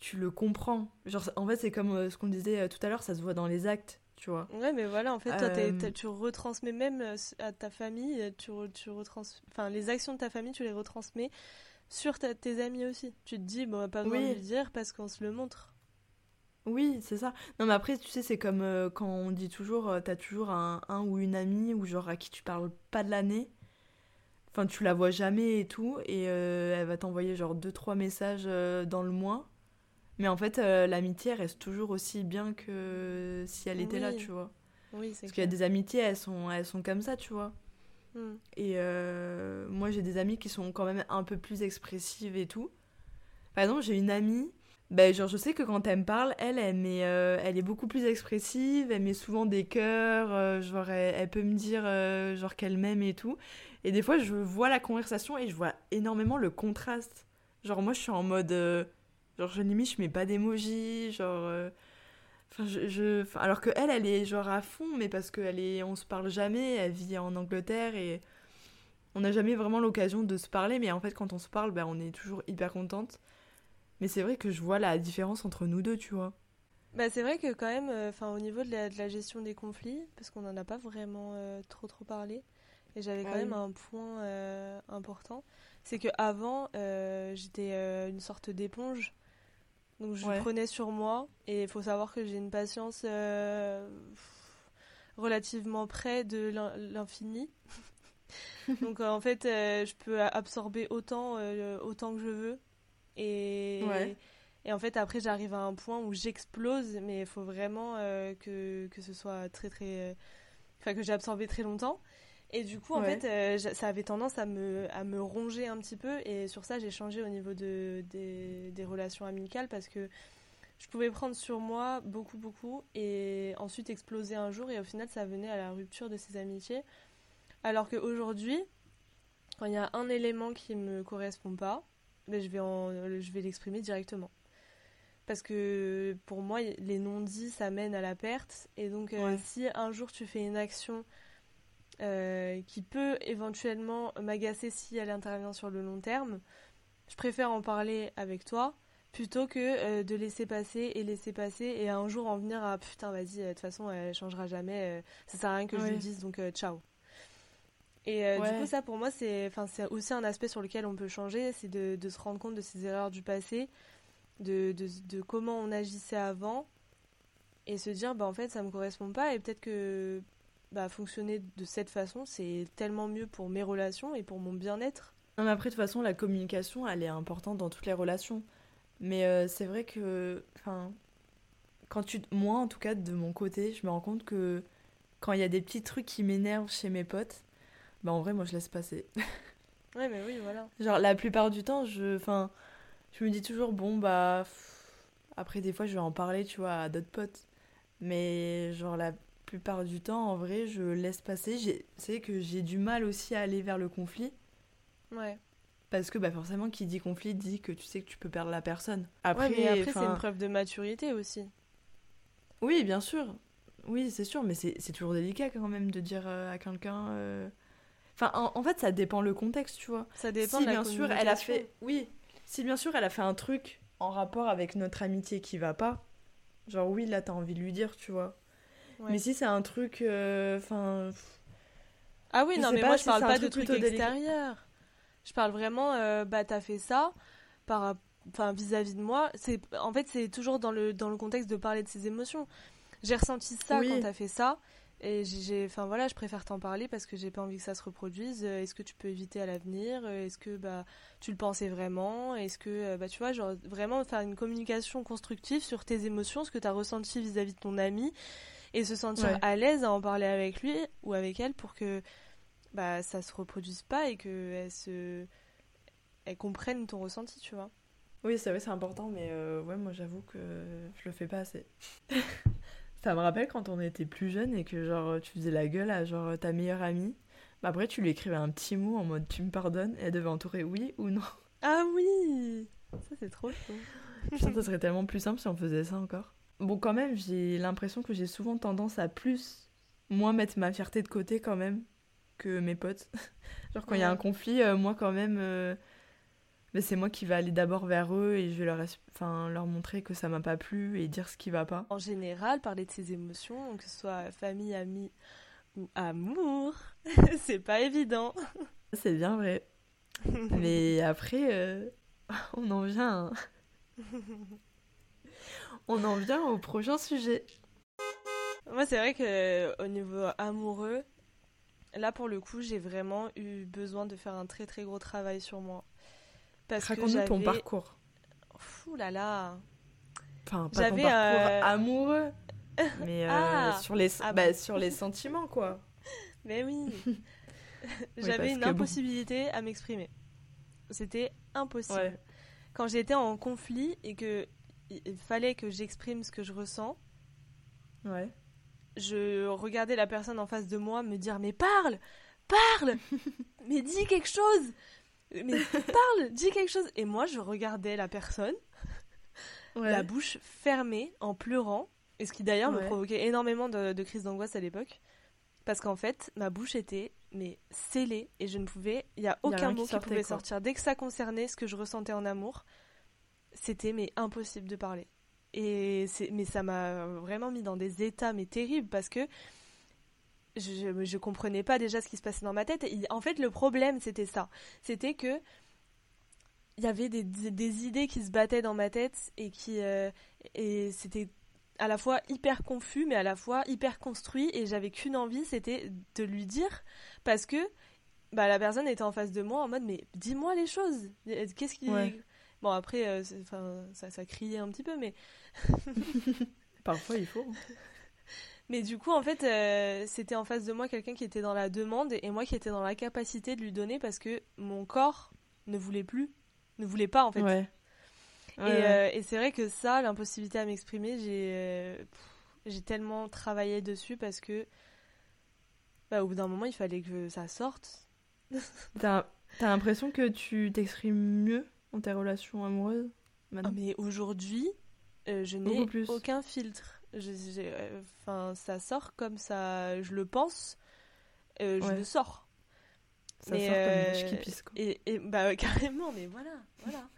Speaker 1: tu le comprends. Genre en fait c'est comme ce qu'on disait tout à l'heure, ça se voit dans les actes. Tu vois.
Speaker 2: Ouais, mais voilà, en fait, toi, tu retransmets même à ta famille, tu, tu retrans... enfin, les actions de ta famille, tu les retransmets sur tes amis aussi. Tu te dis, bon, pas besoin de lui dire parce qu'on se le montre.
Speaker 1: Oui, c'est ça. Non, mais après, tu sais, c'est comme euh, quand on dit toujours, euh, t'as toujours un, un, ou une amie, ou genre à qui tu parles pas de l'année. Enfin, tu la vois jamais et tout, et euh, elle va t'envoyer genre deux, trois messages dans le mois. Mais en fait, l'amitié reste toujours aussi bien que si elle était là, tu vois.
Speaker 2: Oui, c'est
Speaker 1: Parce qu'il y a des amitiés, elles sont, elles sont comme ça, tu vois. Hmm. Et moi, j'ai des amies qui sont quand même un peu plus expressives et tout. Par exemple, j'ai une amie ben, genre, je sais que quand elle me parle, elle, elle, euh, elle est beaucoup plus expressive, elle met souvent des cœurs, euh, genre, elle, peut me dire euh, genre qu'elle m'aime et tout. Et des fois, je vois la conversation et je vois énormément le contraste. Genre, moi, je suis en mode. genre, je limite, je mets pas d'émoji, genre. Enfin, je, je alors que elle, elle est genre à fond, mais parce qu'elle est, on se parle jamais, elle vit en Angleterre et on n'a jamais vraiment l'occasion de se parler, mais en fait, quand on se parle, ben, on est toujours hyper contente. Mais c'est vrai que je vois la différence entre nous deux, tu vois.
Speaker 2: Bah, c'est vrai que quand même, euh, au niveau de la, de la, gestion des conflits, parce qu'on n'en a pas vraiment euh, trop trop parlé, et j'avais quand ah même un point euh, important, c'est que avant j'étais une sorte d'éponge, donc je prenais sur moi, et il faut savoir que j'ai une patience relativement près de l'infini. [LAUGHS] donc en fait, je peux absorber autant autant que je veux et, et en fait, après, j'arrive à un point où j'explose, mais il faut vraiment euh, que, que ce soit très, très. Enfin, que j'ai absorbé très longtemps. Et du coup, en fait, ça avait tendance à me, à me ronger un petit peu. Et sur ça, j'ai changé au niveau de, des, des relations amicales parce que je pouvais prendre sur moi beaucoup, beaucoup, et ensuite exploser un jour, et au final, ça venait à la rupture de ces amitiés. Alors qu'aujourd'hui, quand il y a un élément qui ne me correspond pas, ben je vais, je vais l'exprimer directement. Parce que pour moi, les non-dits, ça mène à la perte. Et donc, euh, si un jour tu fais une action euh, qui peut éventuellement m'agacer si elle intervient sur le long terme, je préfère en parler avec toi plutôt que euh, de laisser passer et laisser passer et un jour en venir à putain vas-y de toute façon elle changera jamais ça sert à rien que je lui dise donc ciao et du coup ça pour moi c'est aussi un aspect sur lequel on peut changer c'est de, de, se rendre compte de ses erreurs du passé de, de, de, comment on agissait avant et se dire bah en fait ça me correspond pas et peut-être que bah, fonctionner de cette façon c'est tellement mieux pour mes relations et pour mon bien-être.
Speaker 1: Non mais après de toute façon la communication elle est importante dans toutes les relations. Mais euh, c'est vrai que, enfin, quand tu, moi en tout cas de mon côté, je me rends compte que quand il y a des petits trucs qui m'énervent chez mes potes, bah en vrai moi je laisse passer.
Speaker 2: ouais mais oui voilà.
Speaker 1: Genre la plupart du temps, je, enfin, je me dis toujours bon bah après des fois je vais en parler tu vois à d'autres potes, mais genre la plupart du temps en vrai je laisse passer. C'est que j'ai du mal aussi à aller vers le conflit.
Speaker 2: Ouais.
Speaker 1: Parce que bah, forcément, qui dit conflit dit que tu sais que tu peux perdre la personne.
Speaker 2: Après, après c'est une preuve de maturité aussi.
Speaker 1: Oui, bien sûr. Oui, c'est sûr, mais c'est toujours délicat quand même de dire euh, à quelqu'un. Euh, enfin, en, fait, ça dépend le contexte, tu vois.
Speaker 2: Ça dépend si, de la
Speaker 1: bien sûr, elle a fait. Oui, si bien sûr, elle a fait un truc en rapport avec notre amitié qui va pas, genre oui, là, t'as envie de lui dire, tu vois. Mais si c'est un truc. Euh, enfin.
Speaker 2: ah oui, non, mais moi, je parle pas de trucs extérieurs. Je parle vraiment, euh, bah, t'as fait ça par, enfin, vis-à-vis de moi. C'est, en fait, c'est toujours dans le, dans le contexte de parler de ses émotions. J'ai ressenti ça quand t'as fait ça. Et j'ai, enfin voilà, je préfère t'en parler parce que j'ai pas envie que ça se reproduise. Euh, est-ce que tu peux éviter à l'avenir? Euh, Est-ce que bah tu le pensais vraiment? Est-ce que bah tu vois, genre vraiment faire une communication constructive sur tes émotions, ce que t'as ressenti vis-à-vis de ton ami, et se sentir à l'aise à en parler avec lui ou avec elle pour que bah ça se reproduise pas et qu'elles se elles comprennent ton ressenti tu vois?
Speaker 1: Oui c'est vrai c'est important mais euh, ouais moi j'avoue que je le fais pas assez [LAUGHS] ça me rappelle quand on était plus jeune et que genre tu faisais la gueule à genre ta meilleure amie. Bah après tu lui écrivais un petit mot en mode tu me pardonnes et elle devait entourer oui ou non. [LAUGHS]
Speaker 2: Ah oui! Ça c'est trop chaud
Speaker 1: Putain, ça serait tellement plus simple si on faisait ça encore. Bon quand même j'ai l'impression que j'ai souvent tendance à plus moi mettre ma fierté de côté quand même que mes potes. [LAUGHS] Genre quand il y a un conflit, euh, moi quand même, euh, mais c'est moi qui vais aller d'abord vers eux et je vais leur, enfin, leur montrer que ça m'a pas plu et dire ce qui va pas.
Speaker 2: En général, parler de ses émotions, que ce soit famille, amis ou amour, [LAUGHS] c'est pas évident.
Speaker 1: C'est bien vrai. [LAUGHS] mais après, euh, [LAUGHS] on en vient. on en vient au prochain sujet.
Speaker 2: Moi, c'est vrai que au niveau amoureux, là pour le coup, j'ai vraiment eu besoin de faire un très très gros travail sur moi.
Speaker 1: Raconte-nous ton parcours.
Speaker 2: Fou là là.
Speaker 1: Enfin, pas ton parcours euh, amoureux, [LAUGHS] mais euh, ah. sur, les, ah bah, sur les sentiments quoi. [LAUGHS]
Speaker 2: Mais oui. [LAUGHS] J'avais une impossibilité à m'exprimer. C'était impossible. Quand j'étais en conflit et que il fallait que j'exprime ce que je ressens.
Speaker 1: Ouais
Speaker 2: je regardais la personne en face de moi me dire mais parle, parle, mais dis quelque chose, mais parle, dis quelque chose. Et moi je regardais la personne, la bouche fermée, en pleurant, et ce qui d'ailleurs me provoquait énormément de, de crises d'angoisse à l'époque, parce qu'en fait ma bouche était mais scellée. Et je ne pouvais, il y a aucun mot qui, pouvait sortir. Dès que ça concernait ce que je ressentais en amour, c'était mais impossible de parler. Et mais ça m'a vraiment mis dans des états mais terribles. Parce que je, je comprenais pas déjà ce qui se passait dans ma tête. Et en fait, le problème, c'était ça. C'était que il y avait des, des, idées qui se battaient dans ma tête et qui euh, et c'était à la fois hyper confus mais à la fois hyper construit et j'avais qu'une envie c'était de lui dire parce que bah la personne était en face de moi en mode mais dis-moi les choses qu'est-ce qui bon après euh, ça, ça criait un petit peu mais [LAUGHS] [LAUGHS]
Speaker 1: Parfois, il faut.
Speaker 2: Mais du coup, en fait, euh, c'était en face de moi quelqu'un qui était dans la demande et moi qui étais dans la capacité de lui donner parce que mon corps ne voulait plus, ne voulait pas en fait.
Speaker 1: Ouais.
Speaker 2: Et,
Speaker 1: Ouais, ouais.
Speaker 2: euh, et c'est vrai que ça, l'impossibilité à m'exprimer, j'ai euh, j'ai tellement travaillé dessus parce que bah, au bout d'un moment, il fallait que ça sorte. [LAUGHS]
Speaker 1: T'as l'impression que tu t'exprimes mieux dans tes relations amoureuses
Speaker 2: Ah,
Speaker 1: maintenant
Speaker 2: mais aujourd'hui, je n'ai aucun filtre. Enfin, ça sort comme ça, je le pense, euh, je
Speaker 1: Ouais.
Speaker 2: le sors.
Speaker 1: Ça
Speaker 2: mais,
Speaker 1: sort comme une
Speaker 2: euh,
Speaker 1: vache qui pisse, quoi.
Speaker 2: Et, et- bah [LAUGHS] carrément, mais voilà, voilà.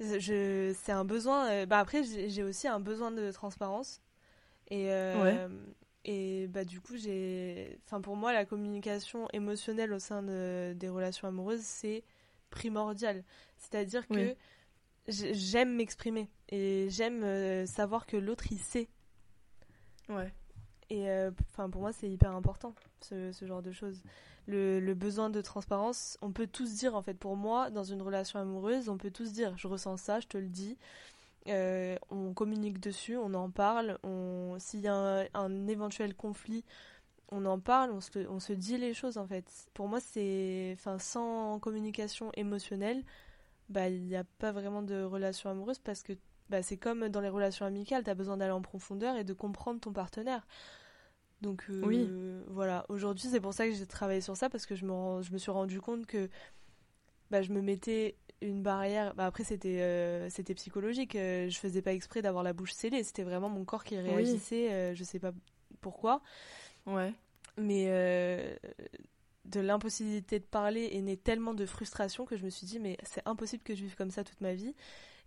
Speaker 2: Je, c'est un besoin. euh, bah après, j'ai aussi un besoin de transparence. Et, et bah du coup, j'ai. Enfin, pour moi, la communication émotionnelle au sein de- des relations amoureuses, c'est primordial. C'est-à-dire que
Speaker 1: Oui.
Speaker 2: j'aime m'exprimer et j'aime savoir que l'autre il sait.
Speaker 1: Ouais.
Speaker 2: Et euh, pour moi, c'est hyper important, ce, ce genre de choses. Le, le besoin de transparence, on peut tous dire, en fait, pour moi, dans une relation amoureuse, on peut tous dire, je ressens ça, je te le dis. Euh, on communique dessus, on en parle. S'il y a un, un éventuel conflit, on en parle, on se, on se dit les choses, en fait. Pour moi, c'est. Enfin, sans communication émotionnelle, bah, il n'y a pas vraiment de relation amoureuse parce que bah, c'est comme dans les relations amicales, tu as besoin d'aller en profondeur et de comprendre ton partenaire. Donc euh,
Speaker 1: Oui.
Speaker 2: voilà, aujourd'hui c'est pour ça que j'ai travaillé sur ça parce que je me, rends- je me suis rendu compte que bah, je me mettais une barrière. Bah, après c'était euh, c'était psychologique, euh, je faisais pas exprès d'avoir la bouche scellée, c'était vraiment mon corps qui réagissait, euh, je sais pas pourquoi,
Speaker 1: Ouais.
Speaker 2: mais de l'impossibilité de parler est né tellement de frustration que je me suis dit mais c'est impossible que je vive comme ça toute ma vie.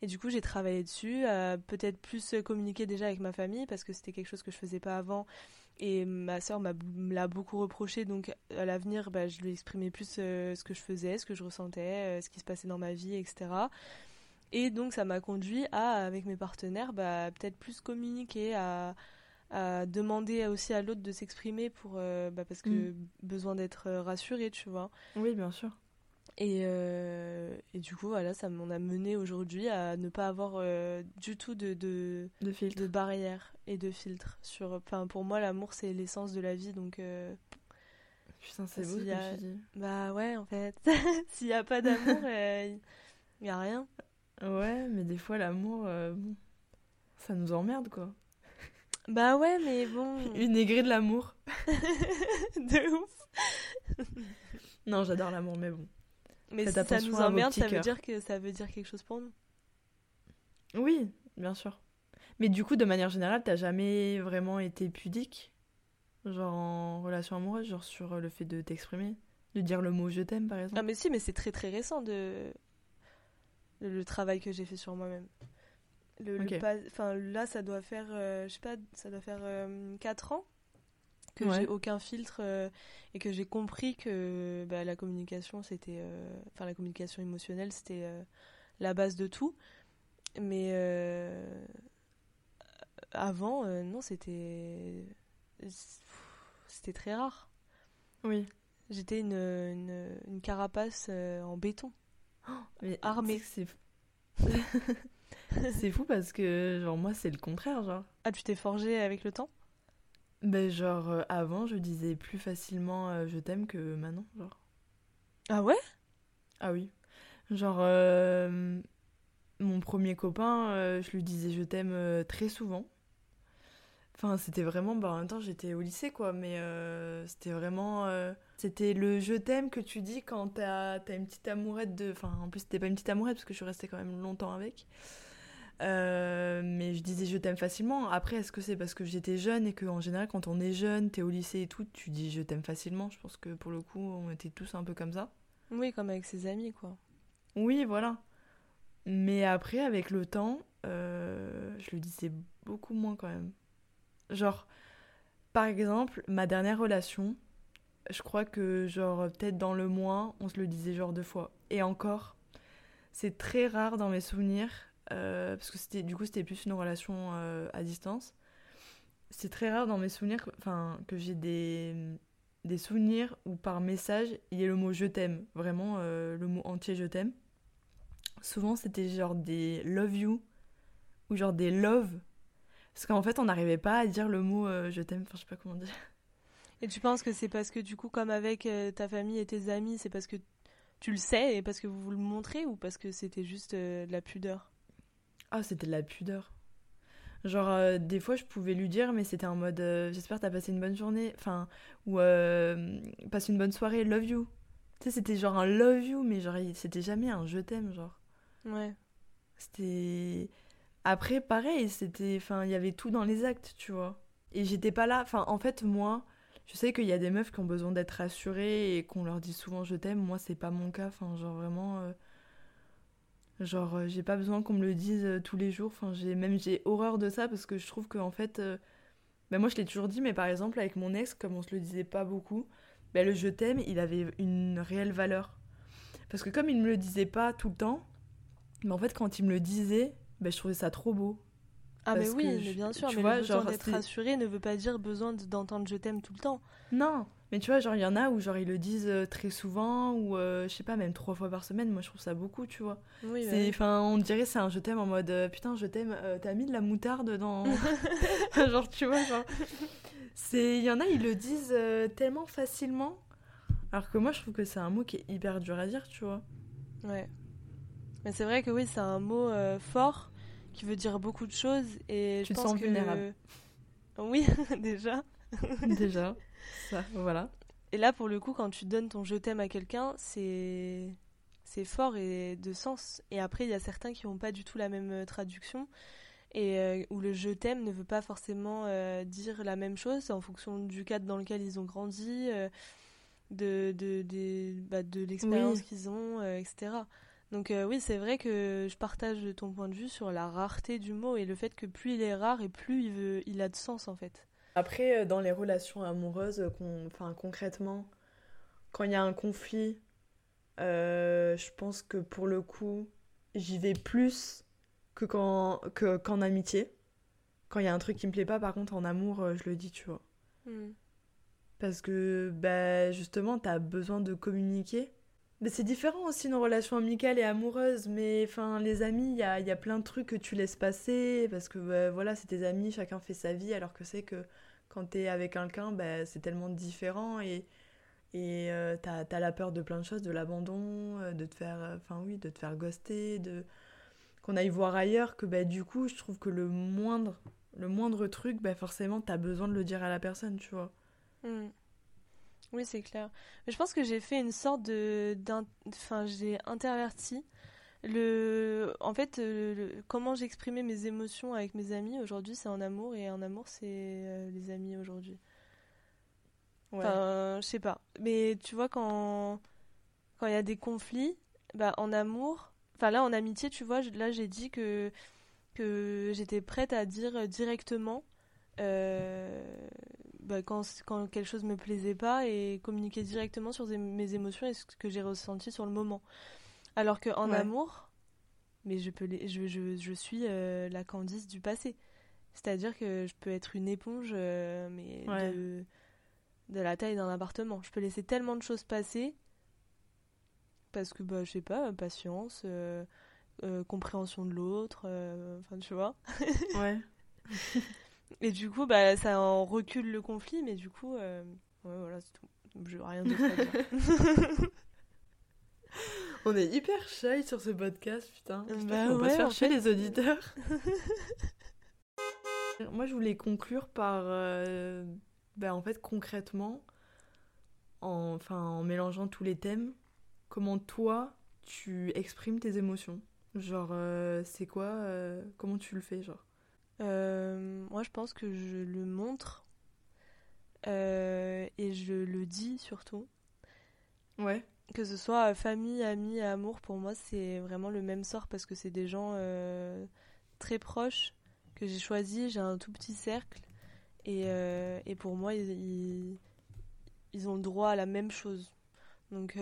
Speaker 2: Et du coup, j'ai travaillé dessus, à peut-être plus communiquer déjà avec ma famille parce que c'était quelque chose que je faisais pas avant. Et ma sœur m'a- me l'a beaucoup reproché, donc à l'avenir, bah, je lui exprimais plus euh, ce que je faisais, ce que je ressentais, euh, ce qui se passait dans ma vie, etc. Et donc ça m'a conduit à, avec mes partenaires, bah, peut-être plus communiquer, à, à demander aussi à l'autre de s'exprimer pour, euh, bah, parce que
Speaker 1: Mm.
Speaker 2: besoin d'être euh, rassuré, tu vois.
Speaker 1: Oui, bien sûr.
Speaker 2: Et, euh, et du coup, voilà, ça m'en a mené aujourd'hui à ne pas avoir euh, du tout de, de,
Speaker 1: De filtre.
Speaker 2: de barrières et de filtres. Sur, pour moi, l'amour, c'est l'essence de la vie. Donc, euh,
Speaker 1: Putain, c'est beau ce
Speaker 2: a-
Speaker 1: que tu dis.
Speaker 2: bah ouais, en fait. [LAUGHS] S'il n'y a pas d'amour, [LAUGHS] il n'y a rien.
Speaker 1: Ouais, mais des fois, l'amour, bon, ça nous emmerde, quoi.
Speaker 2: Bah ouais, mais bon. [LAUGHS]
Speaker 1: Une aigrie de l'amour.
Speaker 2: de ouf.
Speaker 1: Non, j'adore l'amour, mais bon.
Speaker 2: Mais
Speaker 1: Faites
Speaker 2: si ça nous emmerde, ça veut dire que ça veut dire quelque chose pour nous.
Speaker 1: Oui, bien sûr. Mais du coup, de manière générale, t'as jamais vraiment été pudique? Genre en relation amoureuse, genre sur le fait de t'exprimer? De dire le mot je t'aime, par exemple?
Speaker 2: Ah mais si, mais c'est très très récent de le, travail que j'ai fait sur moi-même. Le, le
Speaker 1: Ok.
Speaker 2: pas- enfin là, ça doit faire, euh, je sais pas, ça doit faire 4 ans que
Speaker 1: Ouais.
Speaker 2: j'ai aucun filtre euh, et que j'ai compris que bah, la communication, c'était, euh, enfin la communication émotionnelle, c'était euh, la base de tout. Mais avant, non, c'était, c'était très rare.
Speaker 1: Oui.
Speaker 2: J'étais une, une, une carapace en béton. [GASPS] Armée.
Speaker 1: C'est fou. [LAUGHS] c'est fou parce que, genre, moi, c'est le contraire, genre.
Speaker 2: Ah, tu t'es forgé avec le temps?
Speaker 1: Ben, genre, euh, avant, je disais plus facilement euh, je t'aime que maintenant, genre.
Speaker 2: Ah ouais?
Speaker 1: Ah oui. Genre, euh, mon premier copain, je lui disais je t'aime très souvent. Enfin, c'était vraiment. Bah, en même temps, j'étais au lycée, quoi, mais c'était vraiment. c'était le je t'aime que tu dis quand t'as as une petite amourette de. Enfin, en plus, c'était pas une petite amourette parce que je suis restée quand même longtemps avec. Euh, mais je disais je t'aime facilement. Après, est-ce que c'est parce que j'étais jeune et qu'en général, quand on est jeune, t'es au lycée et tout, tu dis je t'aime facilement? Je pense que pour le coup, on était tous un peu comme ça.
Speaker 2: Oui, comme avec ses amis, quoi.
Speaker 1: Oui, voilà. Mais après, avec le temps, euh, je le disais beaucoup moins quand même. Genre, par exemple, ma dernière relation, je crois que, genre, peut-être dans le mois, on se le disait genre deux fois. Et encore, c'est très rare dans mes souvenirs, euh, parce que c'était, du coup, c'était plus une relation euh, à distance. C'est très rare dans mes souvenirs enfin, que j'ai des, des souvenirs où par message, il y ait le mot je t'aime, vraiment euh, le mot entier je t'aime. Souvent, c'était genre des love you ou genre des love. Parce qu'en fait, on n'arrivait pas à dire le mot je t'aime, enfin, je sais pas comment dire.
Speaker 2: Et tu penses que c'est parce que du coup, comme avec ta famille et tes amis, c'est parce que tu le sais et parce que vous vous le montrez ou parce que c'était juste de la pudeur?
Speaker 1: Ah, c'était de la pudeur. Genre, euh, des fois, je pouvais lui dire, mais c'était en mode j'espère que t'as passé une bonne journée, enfin, ou passe une bonne soirée, love you. Tu sais, c'était genre un love you, mais genre, c'était jamais un je t'aime, genre.
Speaker 2: Ouais.
Speaker 1: C'était. Après, pareil, c'était. Enfin, il y avait tout dans les actes, tu vois. Et j'étais pas là. Enfin, en fait, moi, je sais qu'il y a des meufs qui ont besoin d'être rassurées et qu'on leur dit souvent je t'aime. Moi, c'est pas mon cas. Enfin, genre vraiment. Euh, genre, euh, j'ai pas besoin qu'on me le dise euh, tous les jours. Enfin, j'ai même j'ai horreur de ça parce que je trouve qu'en fait. Ben moi, je l'ai toujours dit, mais par exemple, avec mon ex, comme on se le disait pas beaucoup, ben, le je t'aime, il avait une réelle valeur. Parce que comme il me le disait pas tout le temps, mais en fait, quand il me le disait, ben, je trouvais ça trop beau.
Speaker 2: Ah mais oui, mais bien sûr, tu mais vois, le genre d'être rassuré ne veut pas dire besoin d'entendre je t'aime tout le temps.
Speaker 1: Non, mais tu vois, genre il y en a où genre ils le disent euh, très souvent ou euh, je sais pas même trois fois par semaine. Moi je trouve ça beaucoup, tu vois. Oui, c'est, enfin, on dirait c'est un je t'aime en mode euh, putain je t'aime. T'as mis de la moutarde dans, [LAUGHS] [LAUGHS] genre tu vois, genre. C'est, il y en a ils le disent tellement facilement, alors que moi je trouve que c'est un mot qui est hyper dur à dire, tu vois.
Speaker 2: Ouais. Mais c'est vrai que oui, c'est un mot fort qui veut dire beaucoup de choses et
Speaker 1: tu
Speaker 2: je
Speaker 1: te sens vulnérable. [LAUGHS]
Speaker 2: Oui, déjà.
Speaker 1: déjà, ça, voilà.
Speaker 2: Et là, pour le coup, quand tu donnes ton je t'aime à quelqu'un, c'est c'est fort et de sens. Et après, il y a certains qui n'ont pas du tout la même euh, traduction et euh, où le je t'aime ne veut pas forcément dire la même chose en fonction du cadre dans lequel ils ont grandi, de, de, de, bah, de l'expérience qu'ils ont, etc. Donc euh, oui, c'est vrai que je partage ton point de vue sur la rareté du mot et le fait que plus il est rare et plus il, veut, il a de sens en fait.
Speaker 1: Après, euh, dans les relations amoureuses, enfin, concrètement, quand il y a un conflit, euh, je pense que pour le coup, j'y vais plus que qu'en que, qu'en amitié. Quand il y a un truc qui me plaît pas, par contre, en amour, je le dis, tu vois. Hmm. Parce que, bah, justement, t'as besoin de communiquer mais c'est différent aussi nos relations amicales et amoureuses, mais enfin les amis, il y a, y a, plein de trucs que tu laisses passer parce que bah, voilà, c'est tes amis, chacun fait sa vie, alors que c'est que quand t'es avec quelqu'un, bah, c'est tellement différent et, et euh, t'as as la peur de plein de choses, de l'abandon, euh, de te faire, euh, enfin oui, de te faire ghoster, de qu'on aille voir ailleurs, que bah, du coup, je trouve que le moindre, le moindre truc, bah, forcément, t'as besoin de le dire à la personne, tu vois.
Speaker 2: Mmh. Oui, c'est clair. Mais je pense que j'ai fait une sorte de. Enfin, j'ai interverti. Le, en fait, euh, comment j'exprimais mes émotions avec mes amis aujourd'hui, c'est en amour, et en amour, c'est euh, les amis aujourd'hui. Enfin, je sais pas. Mais tu vois, quand quand il y a des conflits, bah, en amour, enfin là, en amitié, tu vois, là, j'ai dit que, que j'étais prête à dire directement euh, bah, quand, quand quelque chose me plaisait pas et communiquer directement sur mes émotions et ce que j'ai ressenti sur le moment. Alors qu'en amour, mais je, peux je, je, je suis euh, la Candice du passé. C'est-à-dire que je peux être une éponge, euh, mais de, de, la taille d'un appartement. Je peux laisser tellement de choses passer parce que, bah, je sais pas, patience, euh, compréhension de l'autre, enfin, tu vois. [LAUGHS]
Speaker 1: ouais.
Speaker 2: Et du coup, bah, ça en recule le conflit, mais du coup, ouais, voilà, c'est tout. Je rien d'autre à dire. [LAUGHS] [LAUGHS]
Speaker 1: On est hyper shy sur ce podcast, putain.
Speaker 2: Bah
Speaker 1: on va se faire chier les auditeurs. [LAUGHS] [LAUGHS] Moi, je voulais conclure par, euh, bah, en fait, concrètement, en, enfin, en mélangeant tous les thèmes, comment toi, tu exprimes tes émotions. Genre, euh, c'est quoi, comment tu le fais, genre?
Speaker 2: Euh, moi, je pense que je le montre euh, et je le dis surtout.
Speaker 1: Ouais.
Speaker 2: Que ce soit famille, amis, amour, pour moi, c'est vraiment le même sort parce que c'est des gens euh, très proches que j'ai choisis. J'ai un tout petit cercle et, et pour moi, ils, ils, ont le droit à la même chose. Donc,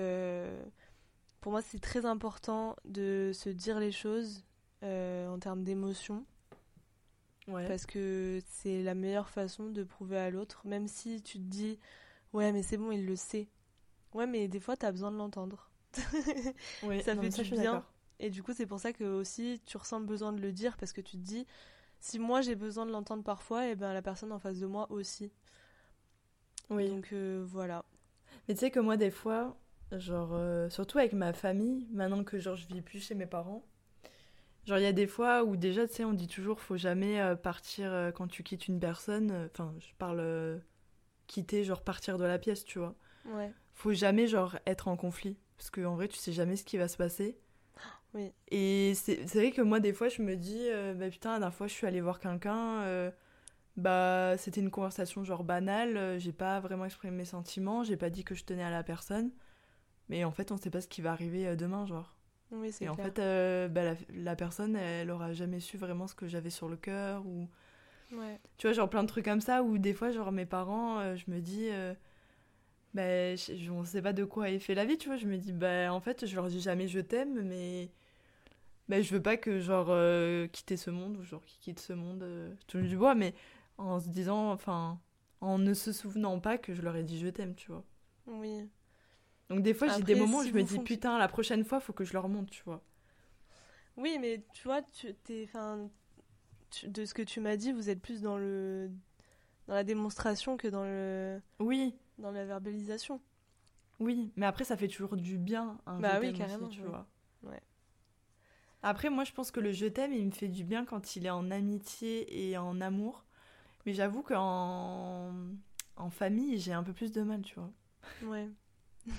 Speaker 2: pour moi, c'est très important de se dire les choses en termes d'émotion parce que c'est la meilleure façon de prouver à l'autre, même si tu te dis ouais mais c'est bon il le sait. Ouais mais des fois t'as besoin de l'entendre. [LAUGHS] ça fait du bien. Et du coup c'est pour ça que aussi tu ressens le besoin de le dire parce que tu te dis si moi j'ai besoin de l'entendre parfois, et ben la personne en face de moi aussi.
Speaker 1: Oui.
Speaker 2: Donc euh, voilà.
Speaker 1: Mais tu sais que moi, des fois, genre, euh, surtout avec ma famille, maintenant que genre je vis plus chez mes parents, genre il y a des fois où déjà, tu sais, on dit toujours, faut jamais euh, partir quand tu quittes une personne. Enfin, je parle euh, quitter, genre partir de la pièce, tu vois.
Speaker 2: Ouais.
Speaker 1: Faut jamais, genre, être en conflit. Parce qu'en vrai, tu sais jamais ce qui va se passer. [GASPS]
Speaker 2: Oui.
Speaker 1: Et c'est vrai que moi, des fois, je me dis, euh, bah putain, la dernière fois, je suis allée voir quelqu'un, euh, bah c'était une conversation genre banale, euh, j'ai pas vraiment exprimé mes sentiments, j'ai pas dit que je tenais à la personne. Mais en fait, on sait pas ce qui va arriver euh, demain, genre.
Speaker 2: Oui, c'est
Speaker 1: Et en fait, bah, la, la personne, elle aura jamais su vraiment ce que j'avais sur le cœur. Ou...
Speaker 2: Ouais.
Speaker 1: Tu vois, genre plein de trucs comme ça où des fois, genre mes parents, euh, je me dis, euh, bah, je- on sait pas de quoi est fait la vie, tu vois. Je me dis, bah, en fait, je leur dis jamais je t'aime, mais bah, je veux pas que, genre, euh, quitter ce monde ou genre, qu'ils quittent ce monde, euh, touche du bois, mais en se disant, enfin, en ne se souvenant pas que je leur ai dit je t'aime, tu vois.
Speaker 2: Oui.
Speaker 1: Donc, des fois, j'ai des moments où je me dis, putain, la prochaine fois, faut que je leur montre, tu vois.
Speaker 2: Oui, mais tu vois, tu t'es, tu- de ce que tu m'as dit, vous êtes plus dans le, dans la démonstration que dans le,
Speaker 1: Oui,
Speaker 2: dans la verbalisation.
Speaker 1: Oui, mais après, ça fait toujours du bien, un
Speaker 2: Bah oui, carrément,
Speaker 1: aussi, tu
Speaker 2: oui.
Speaker 1: vois.
Speaker 2: Ouais.
Speaker 1: Après, moi, je pense que le je t'aime, il me fait du bien quand il est en amitié et en amour. Mais j'avoue qu'en en famille, j'ai un peu plus de mal, tu vois.
Speaker 2: Ouais. [LAUGHS]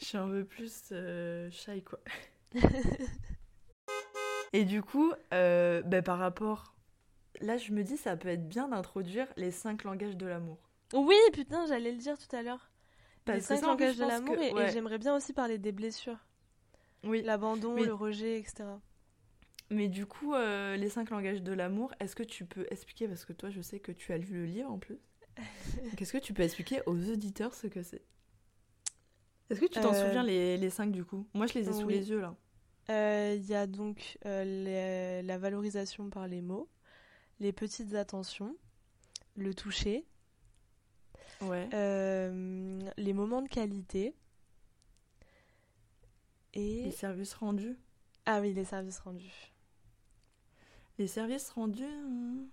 Speaker 1: Je suis un peu plus euh, shy, quoi. [LAUGHS] et du coup, euh, bah, par rapport... Là, je me dis, ça peut être bien d'introduire les cinq langages de l'amour.
Speaker 2: Oui, putain, j'allais le dire tout à l'heure. Les
Speaker 1: Parce que
Speaker 2: cinq
Speaker 1: ça,
Speaker 2: langages de l'amour,
Speaker 1: que-
Speaker 2: et, j'aimerais bien aussi parler des blessures.
Speaker 1: Oui,
Speaker 2: L'abandon,
Speaker 1: Mais-
Speaker 2: le rejet, etc.
Speaker 1: Mais du coup, euh, les cinq langages de l'amour, est-ce que tu peux expliquer, parce que toi, je sais que tu as lu le livre en plus, [LAUGHS] Donc, est-ce que tu peux expliquer aux auditeurs ce que c'est? Est-ce que tu t'en
Speaker 2: Euh,
Speaker 1: souviens les, les cinq du coup? Moi, je les ai sous
Speaker 2: oui.
Speaker 1: les yeux là.
Speaker 2: Euh, Il y a donc les- la valorisation par les mots, les petites attentions, le toucher,
Speaker 1: Ouais.
Speaker 2: euh, les moments de qualité et...
Speaker 1: Les services rendus.
Speaker 2: Ah oui, les services rendus.
Speaker 1: Les services rendus. hum,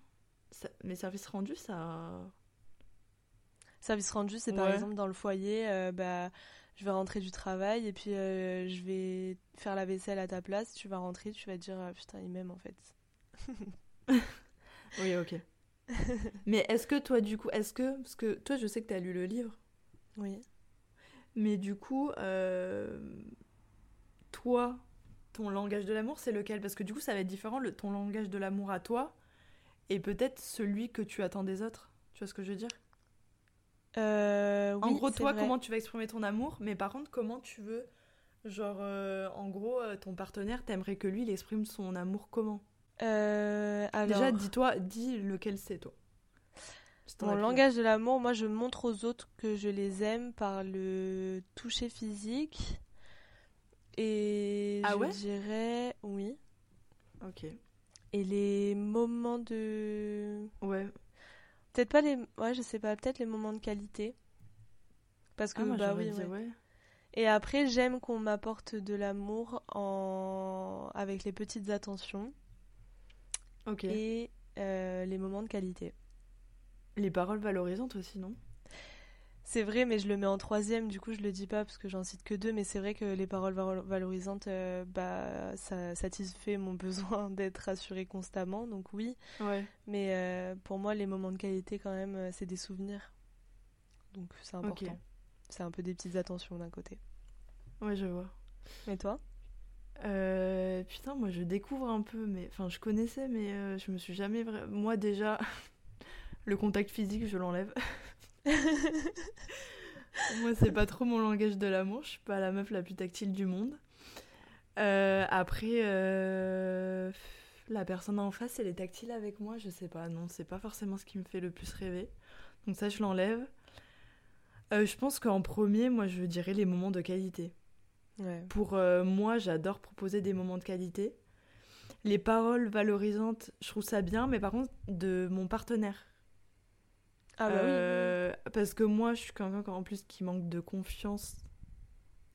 Speaker 1: ça- Mais services rendus, ça.
Speaker 2: Services rendus, c'est par exemple dans le foyer, euh, bah, je vais rentrer du travail et puis euh, je vais faire la vaisselle à ta place, tu vas rentrer, tu vas te dire Ah, putain, il m'aime en fait. [LAUGHS]
Speaker 1: Oui, ok. [LAUGHS] mais est-ce que toi, du coup, est-ce que. Parce que toi, je sais que tu as lu le livre,
Speaker 2: Oui.
Speaker 1: mais du coup, euh, toi, ton langage de l'amour, c'est lequel? Parce que du coup, ça va être différent, le, ton langage de l'amour à toi, et peut-être celui que tu attends des autres. Tu vois ce que je veux dire?
Speaker 2: Euh,
Speaker 1: En gros, toi,
Speaker 2: vrai.
Speaker 1: comment tu vas exprimer ton amour, mais par contre, comment tu veux, genre, euh, en gros, ton partenaire, t'aimerais que lui, il exprime son amour comment?
Speaker 2: Alors,
Speaker 1: Déjà, dis-toi, dis lequel c'est, toi.
Speaker 2: Mon
Speaker 1: plusieurs.
Speaker 2: langage de l'amour, moi je montre aux autres que je les aime par le toucher physique. Et
Speaker 1: Ah
Speaker 2: je
Speaker 1: ouais?
Speaker 2: dirais oui.
Speaker 1: Ok.
Speaker 2: Et les moments de.
Speaker 1: Ouais.
Speaker 2: Peut-être pas les. Ouais, je sais pas, peut-être les moments de qualité. Parce que,
Speaker 1: Ah, moi,
Speaker 2: bah oui,
Speaker 1: dit,
Speaker 2: ouais.
Speaker 1: ouais.
Speaker 2: Et après, j'aime qu'on m'apporte de l'amour en... avec les petites attentions Et euh, les moments de qualité.
Speaker 1: Les paroles valorisantes aussi, non?
Speaker 2: C'est vrai, mais je le mets en troisième, du coup je le dis pas parce que j'en cite que deux, mais c'est vrai que les paroles valo- valorisantes, euh, bah, ça satisfait mon [LAUGHS] besoin d'être rassurée constamment, donc oui.
Speaker 1: Ouais.
Speaker 2: Mais euh, pour moi, les moments de qualité, quand même, c'est des souvenirs. Donc c'est important. C'est un peu des petites attentions d'un côté.
Speaker 1: Ouais, je vois.
Speaker 2: Et toi?
Speaker 1: Euh, putain, moi, je découvre un peu, mais... Enfin, je connaissais, mais euh, je me suis jamais... vra- Moi, déjà, [LAUGHS] le contact physique, je l'enlève. [LAUGHS] Moi, c'est pas trop mon langage de l'amour. Je suis pas la meuf la plus tactile du monde. Euh, après, la personne en face, elle est tactile avec moi. Je sais pas. Non, c'est pas forcément ce qui me fait le plus rêver. Donc ça, je l'enlève. Je pense qu'en premier, moi, je dirais les moments de qualité.
Speaker 2: Ouais.
Speaker 1: Pour euh, moi, j'adore proposer des moments de qualité. Les paroles valorisantes, je trouve ça bien, mais par contre, de mon partenaire.
Speaker 2: Ah bah oui.
Speaker 1: Euh, Parce que moi, je suis quelqu'un en plus qui manque de confiance.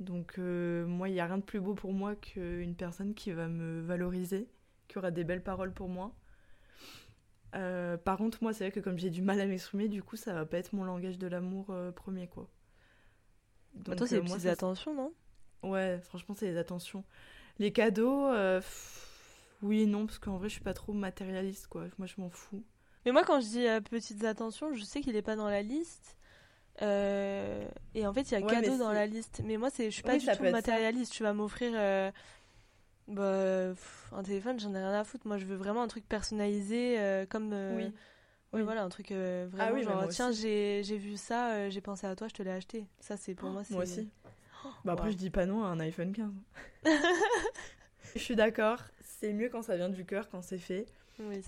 Speaker 1: Donc, euh, moi, il n'y a rien de plus beau pour moi qu'une personne qui va me valoriser, qui aura des belles paroles pour moi. Euh, par contre, moi, c'est vrai que comme j'ai du mal à m'exprimer, du coup, ça va pas être mon langage de l'amour euh, premier, quoi.
Speaker 2: Donc, toi, c'est les petites attentions, non?
Speaker 1: Ouais, franchement, c'est les attentions. Les cadeaux, oui et non, parce qu'en vrai, je suis pas trop matérialiste, quoi. Moi, je m'en fous.
Speaker 2: Mais moi, quand je dis petites attentions, je sais qu'il est pas dans la liste. et en fait, il y a cadeaux dans la liste. Mais moi, je suis pas du tout matérialiste. Tu vas m'offrir bah, un téléphone, j'en ai rien à foutre. Moi, je veux vraiment un truc personnalisé, euh, comme. Euh, oui. Oui, voilà, un truc euh, ah vraiment genre, tiens, j'ai vu ça, j'ai pensé à toi, je te l'ai acheté. Ça, c'est pour moi,
Speaker 1: c'est. Moi aussi. Bah, après, je dis pas non à un iPhone 15. [LAUGHS] je suis d'accord, c'est mieux quand ça vient du cœur, quand c'est fait.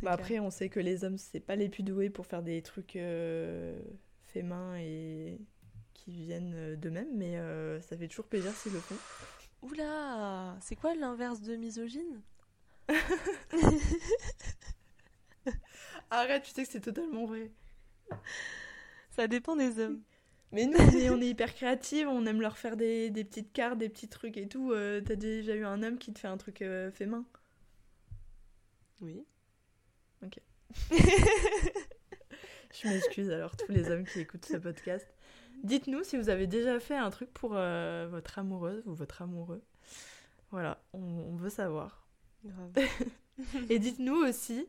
Speaker 1: bah, après, on sait que les hommes, c'est pas les plus doués pour faire des trucs faits main et qui viennent d'eux-mêmes, mais ça fait toujours plaisir s'ils le font.
Speaker 2: Oula, c'est quoi l'inverse de misogyne? [LAUGHS]
Speaker 1: Arrête, tu sais que c'est totalement vrai.
Speaker 2: Ça dépend des hommes.
Speaker 1: Mais nous, on est, [LAUGHS] hyper créatifs, on aime leur faire des, petites cartes, des petits trucs et tout. Euh, t'as déjà eu un homme qui te fait un truc euh, fait main?
Speaker 2: Oui.
Speaker 1: Ok. [LAUGHS] Je m'excuse alors, tous les hommes qui écoutent ce podcast. Dites-nous si vous avez déjà fait un truc pour euh, votre amoureuse ou votre amoureux. Voilà, on, veut savoir. [LAUGHS] Et dites-nous aussi,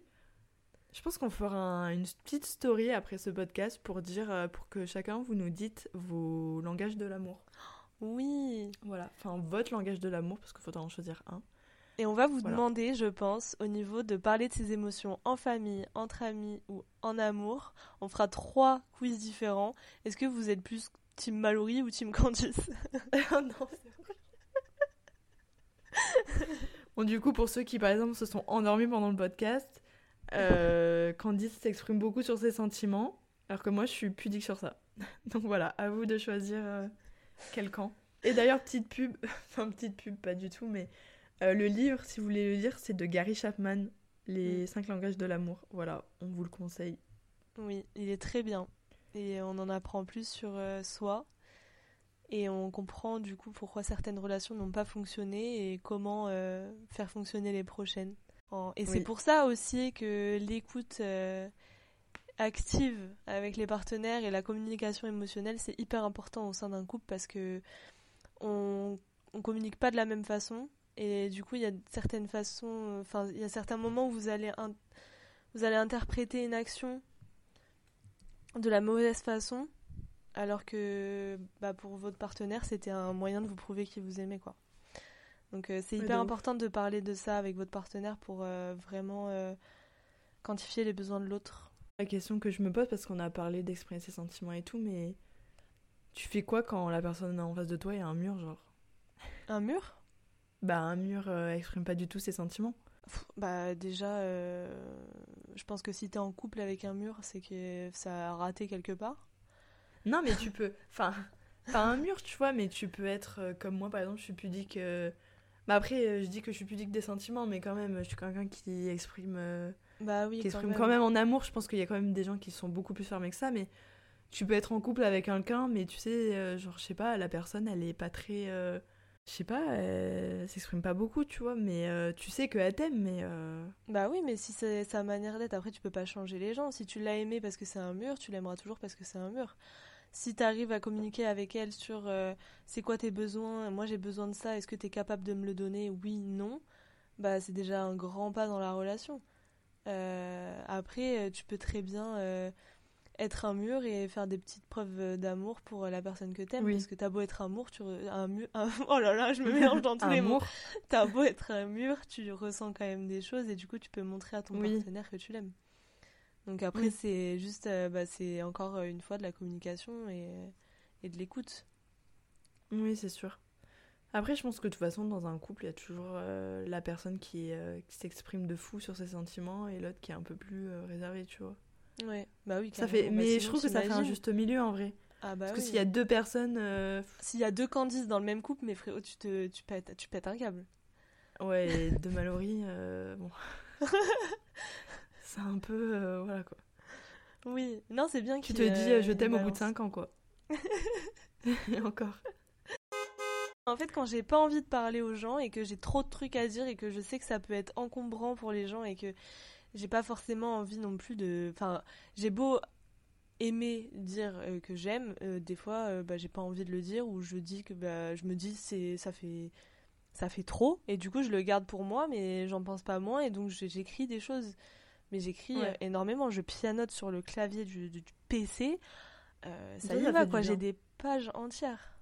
Speaker 1: je pense qu'on fera une petite story après ce podcast pour dire, euh, pour que chacun vous nous dites vos langages de l'amour.
Speaker 2: Oui.
Speaker 1: Voilà, enfin votre langage de l'amour parce qu'il faudra en choisir un.
Speaker 2: Et on va vous demander, je pense, au niveau de parler de ses émotions en famille, entre amis ou en amour. On fera trois quiz différents. Est-ce que vous êtes plus Team Mallory ou Team Candice
Speaker 1: Oh [LAUGHS] [LAUGHS] non, c'est bon, du coup, pour ceux qui, par exemple, se sont endormis pendant le podcast, euh, Candice s'exprime beaucoup sur ses sentiments, alors que moi, je suis pudique sur ça. [LAUGHS] Donc voilà, à vous de choisir euh, quel camp. Et d'ailleurs, petite pub, [LAUGHS] enfin, petite pub, pas du tout, mais euh, le livre, si vous voulez le lire, c'est de Gary Chapman, Les mm. cinq langages de l'amour. Voilà, on vous le conseille.
Speaker 2: Oui, il est très bien. Et on en apprend plus sur euh, soi. Et on comprend du coup pourquoi certaines relations n'ont pas fonctionné et comment faire fonctionner les prochaines. Et c'est pour ça aussi que l'écoute active avec les partenaires et la communication émotionnelle, c'est hyper important au sein d'un couple parce que on, on communique pas de la même façon et du coup, il y a certaines façons, enfin, il y a certains moments où vous allez, vous allez interpréter une action de la mauvaise façon, alors que bah, pour votre partenaire, c'était un moyen de vous prouver qu'il vous aimait, quoi. Donc euh, c'est hyper important de parler de ça avec votre partenaire pour euh, vraiment euh, quantifier les besoins de l'autre.
Speaker 1: La question que je me pose, parce qu'on a parlé d'exprimer ses sentiments et tout, mais tu fais quoi quand la personne en face de toi est un mur, genre?
Speaker 2: Un mur?
Speaker 1: Bah, un mur exprime pas du tout ses sentiments.
Speaker 2: Bah déjà, je pense que si t'es en couple avec un mur, c'est que ça a raté quelque part.
Speaker 1: Non, mais tu peux... Enfin, pas un mur, tu vois, mais tu peux être comme moi, par exemple, je suis pudique... Bah après, je dis que je suis pudique des sentiments, mais quand même, je suis quelqu'un qui exprime...
Speaker 2: Bah oui,
Speaker 1: qui exprime quand même. en amour. Je pense qu'il y a quand même des gens qui sont beaucoup plus fermés que ça, mais tu peux être en couple avec quelqu'un, mais tu sais, genre, je sais pas, la personne, elle est pas très je sais pas, elle s'exprime pas beaucoup, tu vois, mais euh, tu sais qu'elle t'aime, mais... Euh,
Speaker 2: bah oui, mais si c'est sa manière d'être, après tu peux pas changer les gens. Si tu l'as aimé parce que c'est un mur, tu l'aimeras toujours parce que c'est un mur. Si tu arrives à communiquer avec elle sur euh, c'est quoi tes besoins, moi j'ai besoin de ça, est-ce que tu es capable de me le donner Oui, non, bah c'est déjà un grand pas dans la relation. après, tu peux très bien être un mur et faire des petites preuves d'amour pour la personne que t'aimes. Parce que t'as beau être un mur, tu un mur, [LAUGHS] oh là là, je me mélange dans [LAUGHS] tous les mots. T'as beau être un mur, tu ressens quand même des choses et du coup tu peux montrer à ton partenaire que tu l'aimes. Donc après c'est juste, euh, bah, c'est encore une fois de la communication et, et de l'écoute.
Speaker 1: Oui, c'est sûr. Après, je pense que de toute façon, dans un couple, il y a toujours euh, la personne qui, euh, qui s'exprime de fou sur ses sentiments et l'autre qui est un peu plus réservée, tu vois.
Speaker 2: Ouais, bah oui.
Speaker 1: Ça fait... Bah, mais je trouve que ça fait un juste milieu en vrai.
Speaker 2: Ah bah
Speaker 1: Parce que s'il y a deux personnes. Euh,
Speaker 2: s'il y a deux Candice dans le même couple, mais frérot, tu, te, tu, pètes, tu pètes un câble.
Speaker 1: Ouais, deux Mallory, euh, bon. [LAUGHS] c'est un peu. Euh, voilà quoi.
Speaker 2: Oui, non, c'est bien
Speaker 1: que Tu te dis, je t'aime au bout de 5 ans quoi. et [LAUGHS] [LAUGHS] encore.
Speaker 2: En fait, quand j'ai pas envie de parler aux gens et que j'ai trop de trucs à dire et que je sais que ça peut être encombrant pour les gens et que j'ai pas forcément envie non plus de. Enfin, j'ai beau aimer dire euh, que j'aime, euh, des fois, euh, bah, j'ai pas envie de le dire ou je dis que bah, je me dis c'est ça fait ça fait trop et du coup je le garde pour moi, mais j'en pense pas moins et donc j'écris des choses. Mais j'écris énormément, je pianote sur le clavier du, du, PC. ça y va quoi, j'ai des pages entières.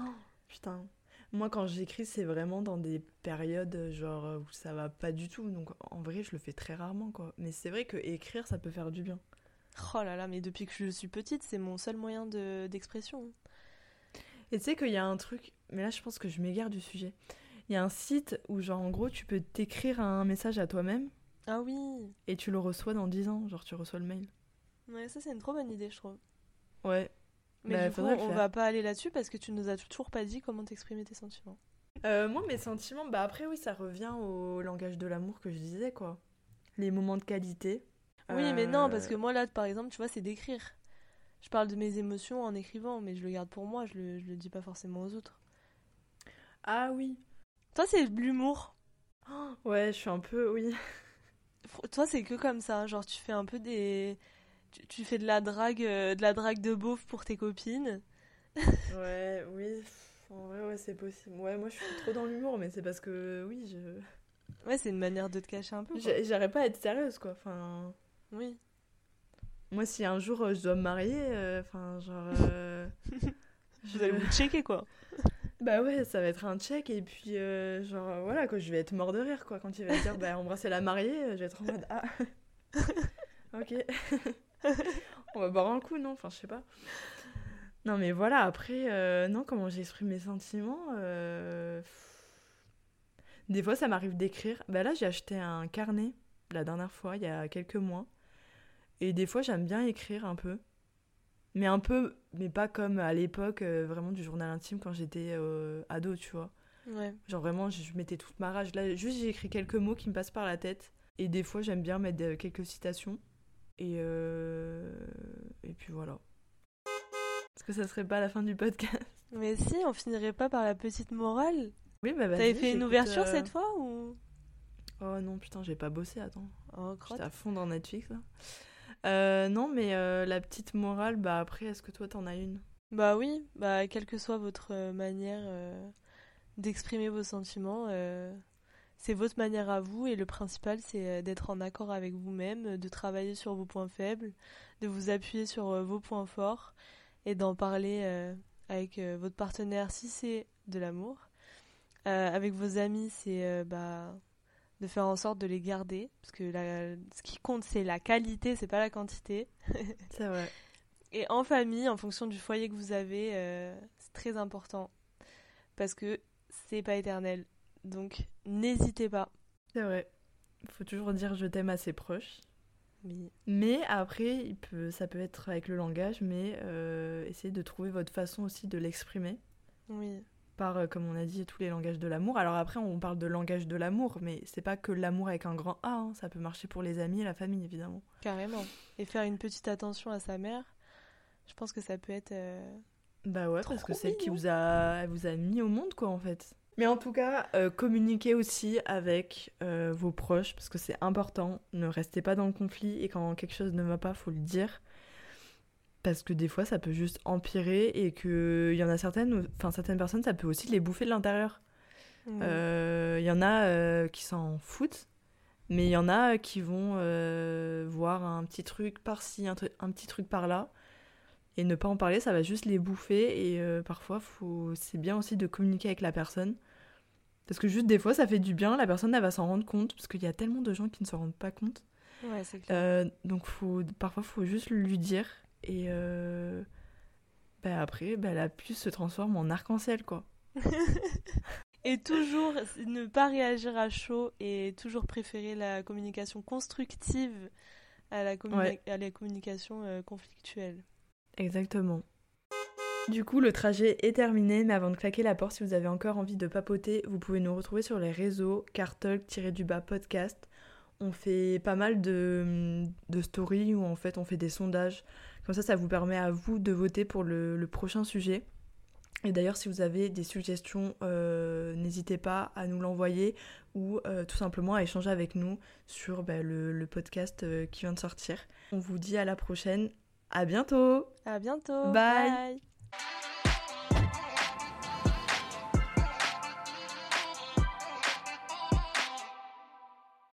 Speaker 1: Oh, putain. Moi, quand j'écris, c'est vraiment dans des périodes genre où ça va pas du tout. Donc, en vrai, je le fais très rarement, quoi. Mais c'est vrai que écrire, ça peut faire du bien.
Speaker 2: Oh là là, mais depuis que je suis petite, c'est mon seul moyen d'expression.
Speaker 1: et tu sais qu'il y a un truc, mais là, je pense que je m'égare du sujet. Il y a un site où, genre, en gros, tu peux t'écrire un message à toi-même.
Speaker 2: Ah oui.
Speaker 1: Et tu le reçois dans 10 ans, genre, tu reçois le mail.
Speaker 2: Ouais, ça, c'est une trop bonne idée, je trouve.
Speaker 1: Ouais.
Speaker 2: Mais bah, du coup, on va pas aller là-dessus parce que tu nous as toujours pas dit comment t'exprimer tes sentiments.
Speaker 1: Euh, moi, mes sentiments, bah après, oui, ça revient au langage de l'amour que je disais, quoi. Les moments de qualité.
Speaker 2: Oui, mais non, parce que moi, là, par exemple, tu vois, c'est d'écrire. Je parle de mes émotions en écrivant, mais je le garde pour moi, je le, je le dis pas forcément aux autres.
Speaker 1: Ah oui.
Speaker 2: Toi, c'est de l'humour.
Speaker 1: ouais, je suis un peu, oui.
Speaker 2: Toi, c'est que comme ça, genre tu fais un peu des, tu, fais de la drague, euh, de la drague de beauf pour tes copines.
Speaker 1: ouais, oui. En vrai, ouais, c'est possible. Ouais, moi, je suis trop dans l'humour, mais c'est parce que, oui, je.
Speaker 2: Ouais, c'est une manière de te cacher un peu.
Speaker 1: J'arrive pas à être sérieuse, quoi. Enfin.
Speaker 2: Oui.
Speaker 1: Moi, si un jour euh, je dois me marier, euh, enfin, genre. [LAUGHS]
Speaker 2: Je vais vous checker, quoi. [LAUGHS]
Speaker 1: Bah ouais, ça va être un check, et puis, genre, voilà, je vais être mort de rire, quoi. Quand il va dire, bah, embrasser la mariée, je vais être en mode, ah. [LAUGHS] ok. [LAUGHS] On va boire un coup, non? Enfin, je sais pas. Non, mais voilà, après, non, comment j'exprime mes sentiments Des fois, ça m'arrive d'écrire. Bah là, j'ai acheté un carnet la dernière fois, il y a quelques mois. Et des fois, j'aime bien écrire un peu. Mais un peu, mais pas comme à l'époque, euh, vraiment du journal intime quand j'étais euh, ado, tu vois.
Speaker 2: Ouais.
Speaker 1: Genre vraiment, je mettais toute ma rage. Là, juste, j'ai écrit quelques mots qui me passent par la tête. Et des fois, j'aime bien mettre quelques citations. Et, euh, et puis voilà. Est-ce que ça serait pas la fin du podcast
Speaker 2: Mais si, on finirait pas par la petite morale.
Speaker 1: Oui, bah
Speaker 2: vas-y. T'avais fait une ouverture cette fois ou?
Speaker 1: Oh non, putain, j'ai pas bossé, attends.
Speaker 2: Oh,
Speaker 1: J'étais à fond dans Netflix, là. Euh, non, mais euh, la petite morale, bah après, est-ce que toi t'en as une?
Speaker 2: Bah oui, bah quelle que soit votre euh, manière d'exprimer vos sentiments, c'est votre manière à vous et le principal c'est d'être en accord avec vous-même, de travailler sur vos points faibles, de vous appuyer sur vos points forts et d'en parler avec votre partenaire si c'est de l'amour. avec vos amis, c'est bah de faire en sorte de les garder parce que ce qui compte c'est la qualité c'est pas la quantité. [LAUGHS]
Speaker 1: C'est vrai.
Speaker 2: Et en famille en fonction du foyer que vous avez euh, c'est très important parce que c'est pas éternel. Donc n'hésitez pas.
Speaker 1: C'est vrai. Il faut toujours dire je t'aime à ses proches.
Speaker 2: Oui.
Speaker 1: mais après il peut ça peut être avec le langage mais euh, essayez de trouver votre façon aussi de l'exprimer.
Speaker 2: Oui
Speaker 1: par, euh, comme on a dit, tous les langages de l'amour. Alors après, on parle de langage de l'amour, mais c'est pas que l'amour avec un grand A, hein. ça peut marcher pour les amis et la famille, évidemment.
Speaker 2: Carrément. Et faire une petite attention à sa mère, je pense que ça peut être. Euh,
Speaker 1: bah ouais, parce que c'est elle qui vous a, vous a mis au monde, quoi, en fait. Mais en tout cas, euh, communiquez aussi avec vos proches, parce que c'est important. Ne restez pas dans le conflit, et quand quelque chose ne va pas, faut le dire parce que des fois ça peut juste empirer et que il y en a certaines enfin certaines personnes ça peut aussi les bouffer de l'intérieur. Il euh, y en a euh, qui s'en foutent mais il y en a qui vont euh, voir un petit truc par-ci un, un, petit truc par-là. Et ne pas en parler ça va juste les bouffer et parfois faut c'est bien aussi de communiquer avec la personne. Parce que juste des fois ça fait du bien la personne elle va s'en rendre compte parce qu'il y a tellement de gens qui ne s'en rendent pas compte.
Speaker 2: Ouais, clair.
Speaker 1: donc faut parfois faut juste lui dire et euh, bah après, bah, la puce se transforme en arc-en-ciel, quoi. [LAUGHS]
Speaker 2: et toujours ne pas réagir à chaud et toujours préférer la communication constructive à la, à la communication euh, conflictuelle.
Speaker 1: Exactement. Du coup, le trajet est terminé, mais avant de claquer la porte, si vous avez encore envie de papoter, vous pouvez nous retrouver sur les réseaux cartalk-du-bas podcast. On fait pas mal de, de stories où en fait on fait des sondages comme ça, ça vous permet à vous de voter pour le, prochain sujet. Et d'ailleurs, si vous avez des suggestions, euh, n'hésitez pas à nous l'envoyer ou euh, tout simplement à échanger avec nous sur bah, le, podcast euh, qui vient de sortir. On vous dit à la prochaine. À bientôt.
Speaker 2: À bientôt.
Speaker 1: Bye.